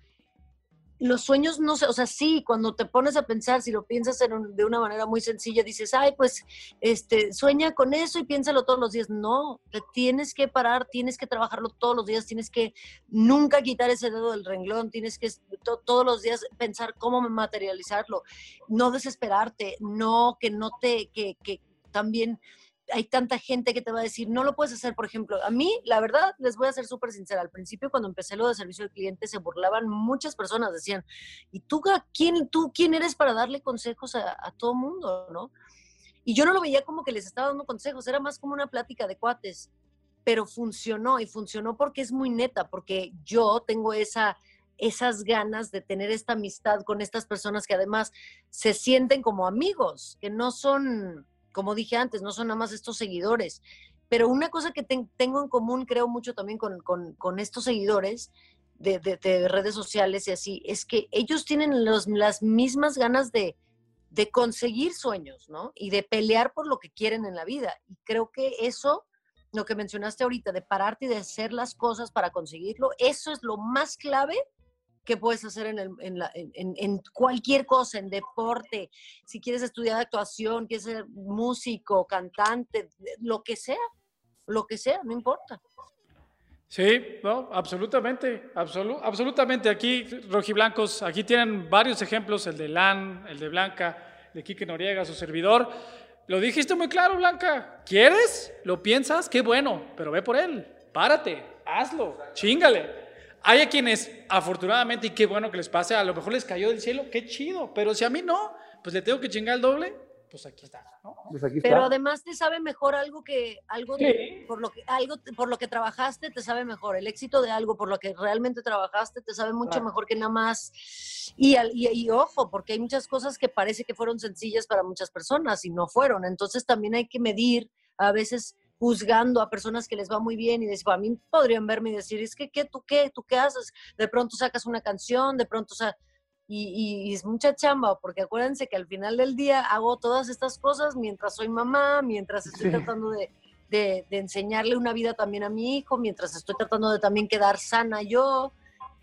Los sueños no sé, o sea, sí, cuando te pones a pensar, si lo piensas de una manera muy sencilla, dices, ay, pues, este, sueña con eso y piénsalo todos los días. No, te tienes que parar, tienes que trabajarlo todos los días, tienes que nunca quitar ese dedo del renglón, tienes que todos los días pensar cómo materializarlo, no desesperarte, no, que no te, que, que también hay tanta gente que te va a decir, no lo puedes hacer, por ejemplo. A mí, la verdad, les voy a ser súper sincera. Al principio, cuando empecé lo de servicio al cliente, se burlaban muchas personas, decían, ¿y tú quién, tú, quién eres para darle consejos a, a todo mundo, no? Y yo no lo veía como que les estaba dando consejos, era más como una plática de cuates, pero funcionó y funcionó porque es muy neta, porque yo tengo esa, esas ganas de tener esta amistad con estas personas que además se sienten como amigos, que no son como dije antes, no son nada más estos seguidores. Pero una cosa que tengo en común, creo mucho también con, estos seguidores de, redes sociales y así, es que ellos tienen las mismas ganas de, de conseguir sueños, ¿no? Y de pelear por lo que quieren en la vida. Y creo que eso, lo que mencionaste ahorita, de pararte y de hacer las cosas para conseguirlo, eso es lo más clave que puedes hacer en, cualquier cosa, en deporte, si quieres estudiar actuación, quieres ser músico, cantante, lo que sea, lo que sea, no importa. Sí, no, absolutamente, absolutamente. Aquí, rojiblancos, aquí tienen varios ejemplos, el de Lan, el de Blanca, de Quique Noriega, su servidor. Lo dijiste muy claro, Blanca. ¿Quieres? ¿Lo piensas? Qué bueno, pero ve por él. Párate, hazlo, chingale. Hay a quienes, afortunadamente, y qué bueno que les pase, a lo mejor les cayó del cielo, qué chido, pero si a mí no, pues le tengo que chingar el doble, pues aquí está, ¿no? Pues aquí Pero está. además te sabe mejor algo que algo de- por lo que algo por lo que trabajaste te sabe mejor el éxito de algo por lo que realmente trabajaste te sabe mucho Claro. mejor que nada más y, y, y ojo porque hay muchas cosas que parece que fueron sencillas para muchas personas y no fueron entonces también hay que medir a veces juzgando a personas que les va muy bien y decir, a mí podrían verme y decir, es que, ¿qué, tú qué? ¿Tú qué haces? De pronto sacas una canción, de pronto, o sea, y, y- y es mucha chamba, porque acuérdense que al final del día hago todas estas cosas mientras soy mamá, mientras estoy Sí. tratando de, de- de enseñarle una vida también a mi hijo, mientras estoy tratando de también quedar sana yo.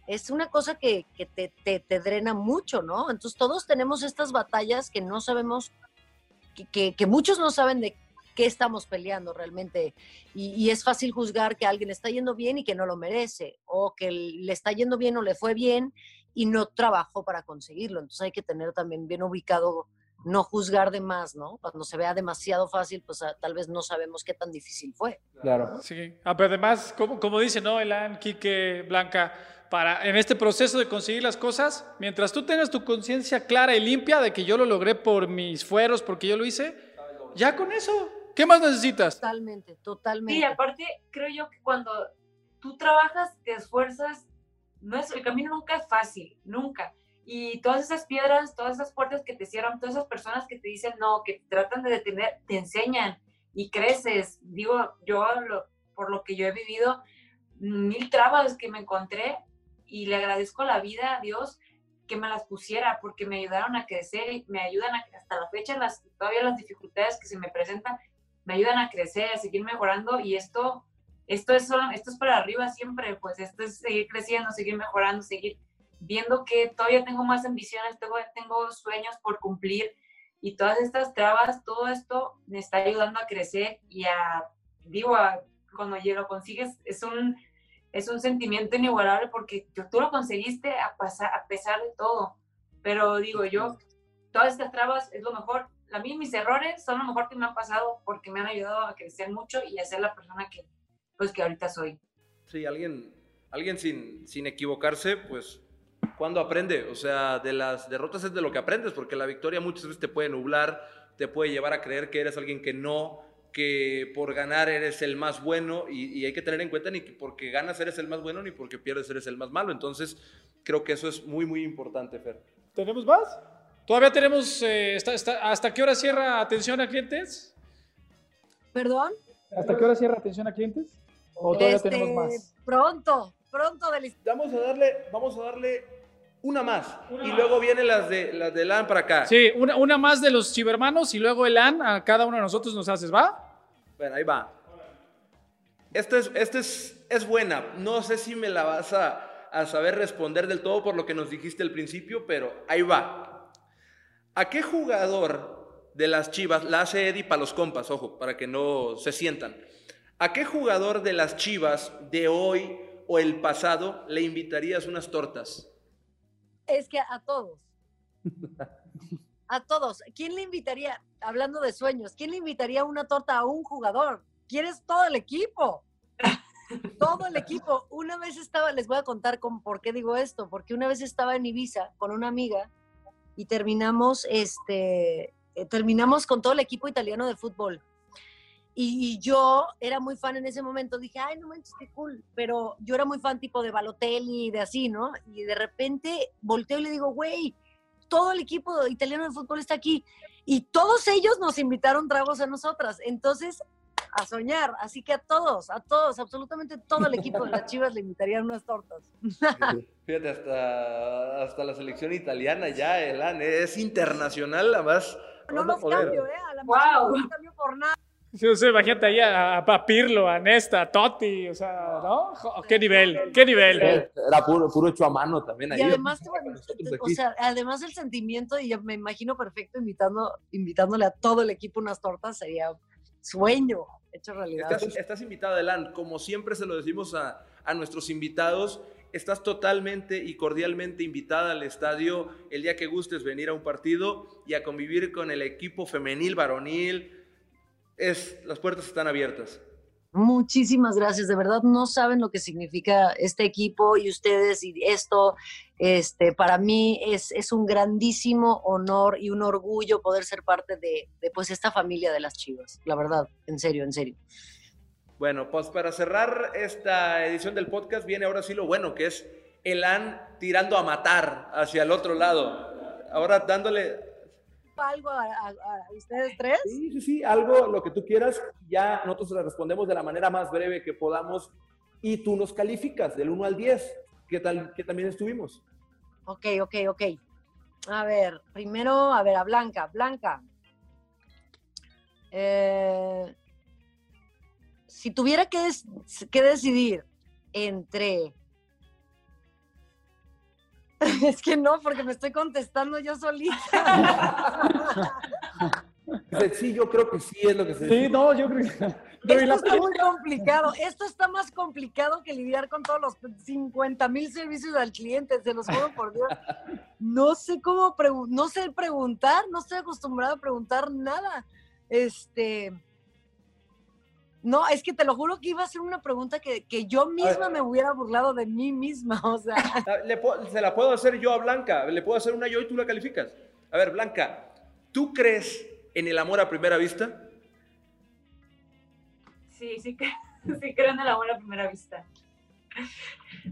Es una cosa que, que te, te- te drena mucho, ¿no? Entonces todos tenemos estas batallas que no sabemos, que, que- que muchos no saben de qué estamos peleando realmente. Y, y es fácil juzgar que a alguien le está yendo bien y que no lo merece, o que le está yendo bien o le fue bien y no trabajó para conseguirlo. Entonces hay que tener también bien ubicado, no juzgar de más, ¿no? Cuando se vea demasiado fácil, pues ah, tal vez no sabemos qué tan difícil fue. Claro. Sí, ah, pero además, como, como dice, ¿no? Elan, Quique, Blanca, para, en este proceso de conseguir las cosas, mientras tú tengas tu conciencia clara y limpia de que yo lo logré por mis fueros, porque yo lo hice, ya con eso, ¿qué más necesitas? Totalmente, totalmente. Sí, aparte, creo yo que cuando tú trabajas, te esfuerzas, no es, el camino nunca es fácil, nunca. Y todas esas piedras, todas esas puertas que te cierran, todas esas personas que te dicen no, que tratan de detener, te enseñan y creces. Digo, yo lo- por lo que yo he vivido, mil trabas que me encontré y le agradezco la vida a Dios que me las pusiera porque me ayudaron a crecer y me ayudan a- hasta la fecha, las, todavía las dificultades que se me presentan, me ayudan a crecer, a seguir mejorando y esto, esto, es, solo- esto es para arriba siempre, pues esto es seguir creciendo, seguir mejorando, seguir viendo que todavía tengo más ambiciones, tengo, tengo sueños por cumplir y todas estas trabas, todo esto me está ayudando a crecer y a, digo, a- cuando ya lo consigues es un, es un sentimiento inigualable porque tú, lo conseguiste a, pasar, a pesar de todo, pero digo yo, todas estas trabas es lo mejor, a mí mis errores son lo mejor que me han pasado porque me han ayudado a crecer mucho y a ser la persona que, pues, que ahorita soy. Sí, alguien, alguien sin, sin equivocarse, pues, cuando aprende? O sea, de las derrotas es de lo que aprendes, porque la victoria muchas veces te puede nublar, te puede llevar a creer que eres alguien que no, que por ganar eres el más bueno, y, y hay que tener en cuenta ni que porque ganas eres el más bueno, ni porque pierdes eres el más malo. Entonces, creo que eso es muy, muy importante, Fer. ¿Tenemos más? Todavía tenemos, eh, está- está- ¿hasta qué hora cierra atención a clientes? ¿Perdón? ¿Hasta qué hora cierra atención a clientes? ¿O todavía Este, tenemos más? Pronto, pronto, delicioso. Vamos a darle, vamos a darle una más, Una y más. luego vienen las de, las de LAN para acá. Sí, una, una más de los chivermanos y luego Elan a cada uno de nosotros nos haces, ¿va? Bueno, ahí va. Esta es, esta es, es buena. No sé si me la vas a, a saber responder del todo por lo que nos dijiste al principio, pero ahí va. ¿A qué jugador de las Chivas, la hace Eddie para los compas, ojo, para que no se sientan? ¿A qué jugador de las Chivas de hoy o el pasado le invitarías unas tortas? Es que a todos. A todos. ¿Quién le invitaría, hablando de sueños, quién le invitaría una torta a un jugador? ¿Quieres todo el equipo? Todo el equipo. Una vez estaba, les voy a contar con, por qué digo esto, porque una vez estaba en Ibiza con una amiga y terminamos, este, eh, terminamos con todo el equipo italiano de fútbol. Y, y yo era muy fan en ese momento, dije, ay, no manches, qué cool, pero yo era muy fan tipo de Balotelli y de así, ¿no? Y de repente volteo y le digo, güey, todo el equipo italiano de fútbol está aquí y todos ellos nos invitaron tragos a nosotras. Entonces, a soñar. Así que a todos, a todos, absolutamente todo el equipo de las Chivas le invitarían unas tortas. Fíjate, hasta, hasta la selección italiana ya, Elan, es internacional, además. No vas a los poder. cambio, ¿eh? A la. Chivas no los cambio por nada. Sí, o sea, imagínate ahí a, a Pirlo, a Nesta, a Totti, o sea, ¿no? ¿Qué nivel? ¿Qué nivel? Era puro, puro hecho a mano también ahí. Y además, o sea, además el sentimiento, y me imagino perfecto invitando, invitándole a todo el equipo unas tortas, sería sueño hecho realidad. Estás, estás invitada, Elan. Como siempre se lo decimos a, a nuestros invitados, estás totalmente y cordialmente invitada al estadio el día que gustes venir a un partido y a convivir con el equipo femenil, varonil. Es, las puertas están abiertas. Muchísimas gracias, de verdad no saben lo que significa este equipo y ustedes y esto. Este, para mí es, es un grandísimo honor y un orgullo poder ser parte de, de, pues esta familia de las Chivas, la verdad, en serio, en serio. Bueno, pues para cerrar esta edición del podcast viene ahora sí lo bueno, que es Elan tirando a matar hacia el otro lado. Ahora dándole algo a, ustedes tres? Sí, sí, sí, algo, lo que tú quieras. Ya nosotros le respondemos de la manera más breve que podamos y tú nos calificas del 1 al 10. ¿Qué tal que también estuvimos? Ok, ok, ok. A ver, primero, a ver, a Blanca. Blanca. Eh, si tuviera que, que decidir entre Es que no, porque me estoy contestando yo solita. Sí, yo creo que sí es lo que se dice. Sí, no, yo creo que... Esto está muy complicado. Esto está más complicado que lidiar con todos los 50 mil servicios al cliente, se los juro por Dios. No sé cómo, no sé preguntar, no estoy acostumbrada a preguntar nada. Este, no, es que te lo juro que iba a ser una pregunta que, yo misma me hubiera burlado de mí misma, o sea. Ah, se la puedo hacer yo a Blanca, le puedo hacer una yo y tú la calificas. A ver, Blanca, ¿tú crees en el amor a primera vista? Sí, sí, sí creo en el amor a primera vista.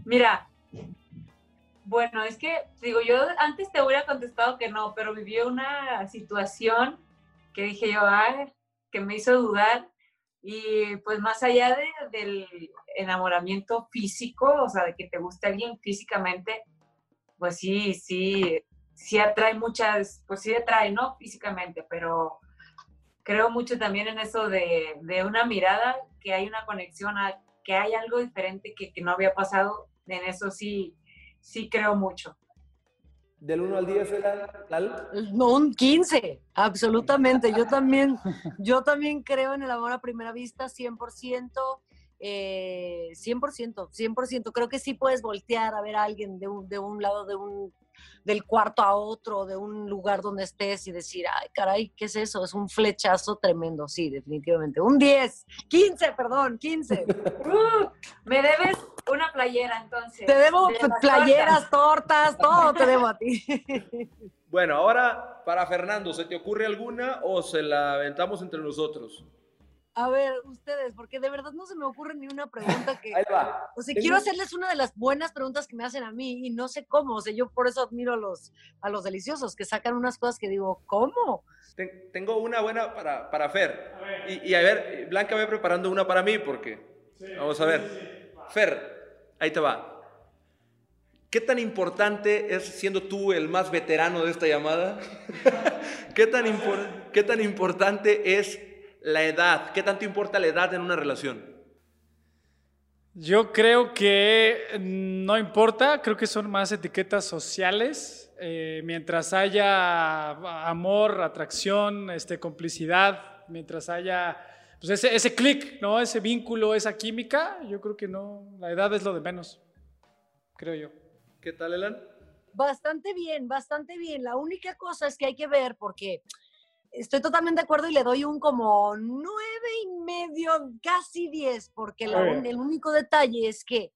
Mira, bueno, es que, digo, yo antes te hubiera contestado que no, pero viví una situación que dije yo, ay, que me hizo dudar y pues más allá de, del enamoramiento físico, o sea, de que te guste alguien físicamente, pues sí, sí, sí atrae muchas, pues sí atrae, ¿no? Físicamente, pero creo mucho también en eso de, de una mirada, que hay una conexión, a, que hay algo diferente que, que no había pasado, en eso sí, sí creo mucho. ¿Del 1 al 10 era No, un 15, absolutamente. Yo también, yo también creo en el amor a primera vista, 100%. Eh, 100%, 100%. Creo que sí puedes voltear a ver a alguien de un, de un lado de un del cuarto a otro, de un lugar donde estés y decir, ay, caray, ¿qué es eso? Es un flechazo tremendo, sí, definitivamente. Un 10, 15, perdón, 15. Uh, me debes una playera, entonces. Te debo playeras, tortas. todo te debo a ti. Bueno, ahora para Fernando, ¿se te ocurre alguna o se la aventamos entre nosotros? A ver, ustedes, porque de verdad no se me ocurre ni una pregunta que... Ahí va. O sea, quiero hacerles una de las buenas preguntas que me hacen a mí y no sé cómo. O sea, yo por eso admiro a los, a los deliciosos, que sacan unas cosas que digo, ¿cómo? tengo una buena para, para Fer. Y, a ver, Blanca va preparando una para mí porque... vamos a ver. Fer, ahí te va. ¿Qué tan importante es, siendo tú el más veterano de esta llamada, ¿qué, tan ¿qué tan importante es la edad? ¿Qué tanto importa la edad en una relación? Yo creo que no importa, creo que son más etiquetas sociales. Eh, mientras haya amor, atracción, este, complicidad, mientras haya pues ese, ese clic, ¿no? ese vínculo, esa química, yo creo que no, la edad es lo de menos, creo yo. ¿Qué tal, Elan? Bastante bien, bastante bien. La única cosa es que hay que ver, porque estoy totalmente de acuerdo y le doy un como nueve y medio, casi diez, porque el único detalle es que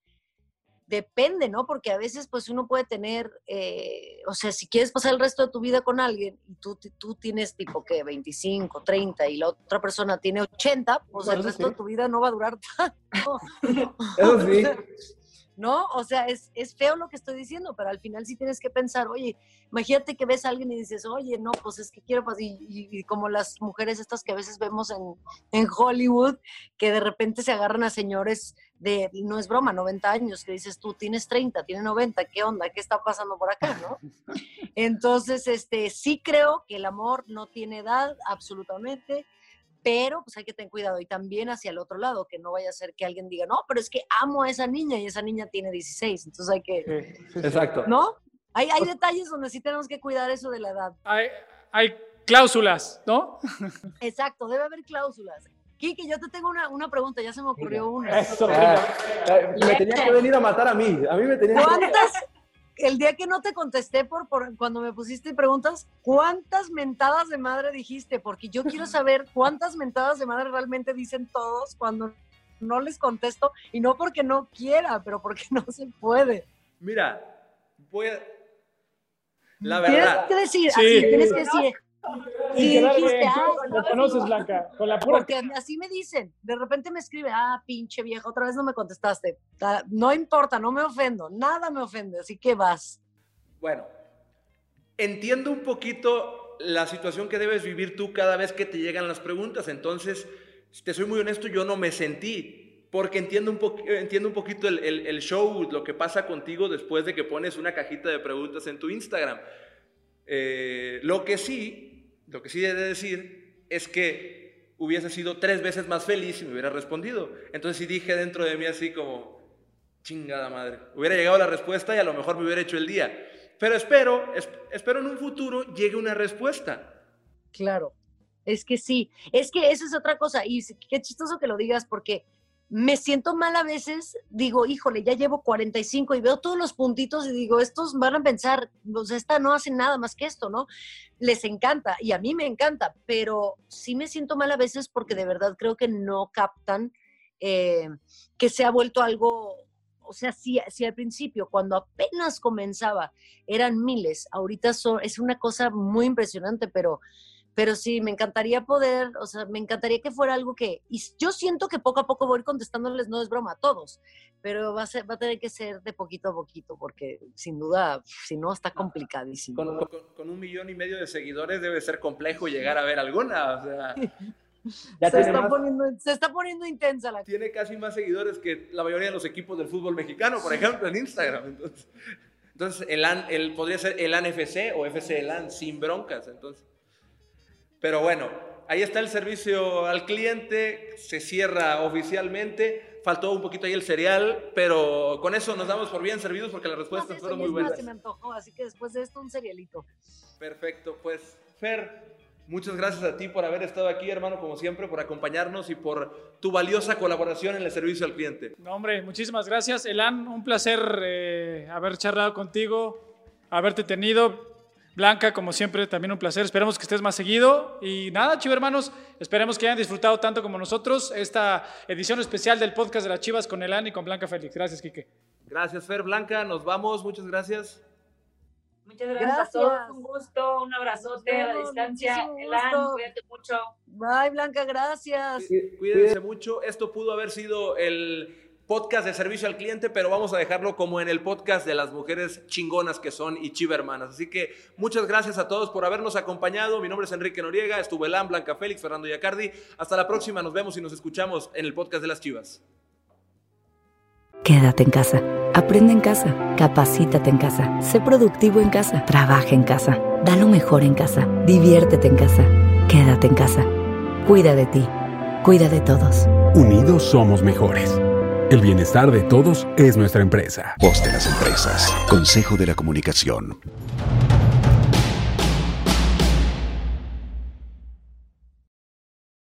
depende, ¿no? Porque a veces pues uno puede tener, eh, o sea, si quieres pasar el resto de tu vida con alguien y tú, tú tienes tipo que 25, 30 y la otra persona tiene 80, pues el resto de tu vida no va a durar tanto. Eso sí. ¿no? O sea, es, es, feo lo que estoy diciendo, pero al final sí tienes que pensar, oye, imagínate que ves a alguien y dices, oye, no, pues es que quiero, pues, y, y, como las mujeres estas que a veces vemos en, en, Hollywood, que de repente se agarran a señores de, no es broma, 90 años, que dices, tú tienes 30, tienes 90, ¿qué onda? ¿Qué está pasando por acá, no? Entonces, este, sí creo que el amor no tiene edad, absolutamente, pero pues hay que tener cuidado y también hacia el otro lado, que no vaya a ser que alguien diga, no, pero es que amo a esa niña y esa niña tiene 16, entonces hay que... Exacto. ¿No? Hay, hay detalles donde sí tenemos que cuidar eso de la edad. Hay, hay cláusulas, ¿no? Exacto, debe haber cláusulas. Kiki, yo te tengo una, una pregunta, ya se me ocurrió una. Eso, me tenía que venir a matar a mí, a mí me tenía ¿Cuántas, el día que no te contesté por, por, cuando me pusiste preguntas, ¿cuántas mentadas de madre dijiste? Porque yo quiero saber cuántas mentadas de madre realmente dicen todos cuando no les contesto y no porque no quiera, pero porque no se puede. Mira, voy a... La Tienes verdad. que decir, Sí. así, tienes que decir, Sí, quedar dijiste, bien. ah, Lo conoces, Blanca. Con la pura. porque así me dicen, de repente me escribe, ah, pinche vieja, otra vez no me contestaste. Ah, No importa, no me ofendo, nada me ofende, así que vas. Bueno, entiendo un poquito la situación que debes vivir tú cada vez que te llegan las preguntas. Entonces, si te soy muy honesto, yo no me sentí, porque entiendo un, po entiendo un poquito el, el, el, show, lo que pasa contigo después de que pones una cajita de preguntas en tu Instagram. Eh, lo que sí, lo que sí he de decir es que hubiese sido tres veces más feliz si me hubiera respondido. Entonces sí dije dentro de mí así como, chingada madre, hubiera llegado la respuesta y a lo mejor me hubiera hecho el día. Pero espero, es, espero en un futuro llegue una respuesta. Claro, es que sí, es que eso es otra cosa y qué chistoso que lo digas porque me siento mal a veces, digo, híjole, ya llevo 45 y veo todos los puntitos y digo, estos van a pensar, pues esta no hace nada más que esto, ¿no? Les encanta y a mí me encanta, pero sí me siento mal a veces porque de verdad creo que no captan eh, que se ha vuelto algo o sea, si, si, al principio, cuando apenas comenzaba, eran miles, ahorita son, es una cosa muy impresionante, pero, pero sí, me encantaría poder, o sea, me encantaría que fuera algo que, y yo siento que poco a poco voy contestándoles, no es broma, a todos, pero va a, ser, va a tener que ser de poquito a poquito, porque sin duda, si no, está complicadísimo. Con, con, con, un millón y medio de seguidores debe ser complejo llegar a ver alguna, o sea... Ya se, está más, poniendo, se, está poniendo, intensa la Tiene casi más seguidores que la mayoría de los equipos del fútbol mexicano, por ejemplo, en Instagram. Entonces, entonces el, el, podría ser el ANFC o FC ELAN sin broncas. Entonces. Pero bueno, ahí está el servicio al cliente, se cierra oficialmente. Faltó un poquito ahí el cereal, pero con eso nos damos por bien servidos porque las respuestas no, fueron muy buenas. Se me antojó, así que después de esto un cerealito. Perfecto, pues Fer, Muchas gracias a ti por haber estado aquí, hermano, como siempre, por acompañarnos y por tu valiosa colaboración en el servicio al cliente. No, hombre, muchísimas gracias. Elan, un placer eh, haber charlado contigo, haberte tenido. Blanca, como siempre, también un placer. Esperamos que estés más seguido. Y nada, chivo hermanos, esperemos que hayan disfrutado tanto como nosotros esta edición especial del podcast de las Chivas con Elan y con Blanca Félix. Gracias, Quique. Gracias, Fer. Blanca, nos vamos. Muchas gracias. Muchas gracias, gracias, a todos, un gusto, un abrazote a la distancia. Elan, cuídate mucho. Bye, Blanca, gracias. Cuídense mucho. Esto pudo haber sido el podcast de servicio al cliente, pero vamos a dejarlo como en el podcast de las mujeres chingonas que son y chiva hermanas. Así que muchas gracias a todos por habernos acompañado. Mi nombre es Enrique Noriega, estuvo Elan, Blanca Félix, Fernando Yacardi. Hasta la próxima, nos vemos y nos escuchamos en el podcast de las chivas. Quédate en casa. Aprende en casa. Capacítate en casa. Sé productivo en casa. Trabaja en casa. Da lo mejor en casa. Diviértete en casa. Quédate en casa. Cuida de ti. Cuida de todos. Unidos somos mejores. El bienestar de todos es nuestra empresa. Voz de las empresas. Consejo de la Comunicación.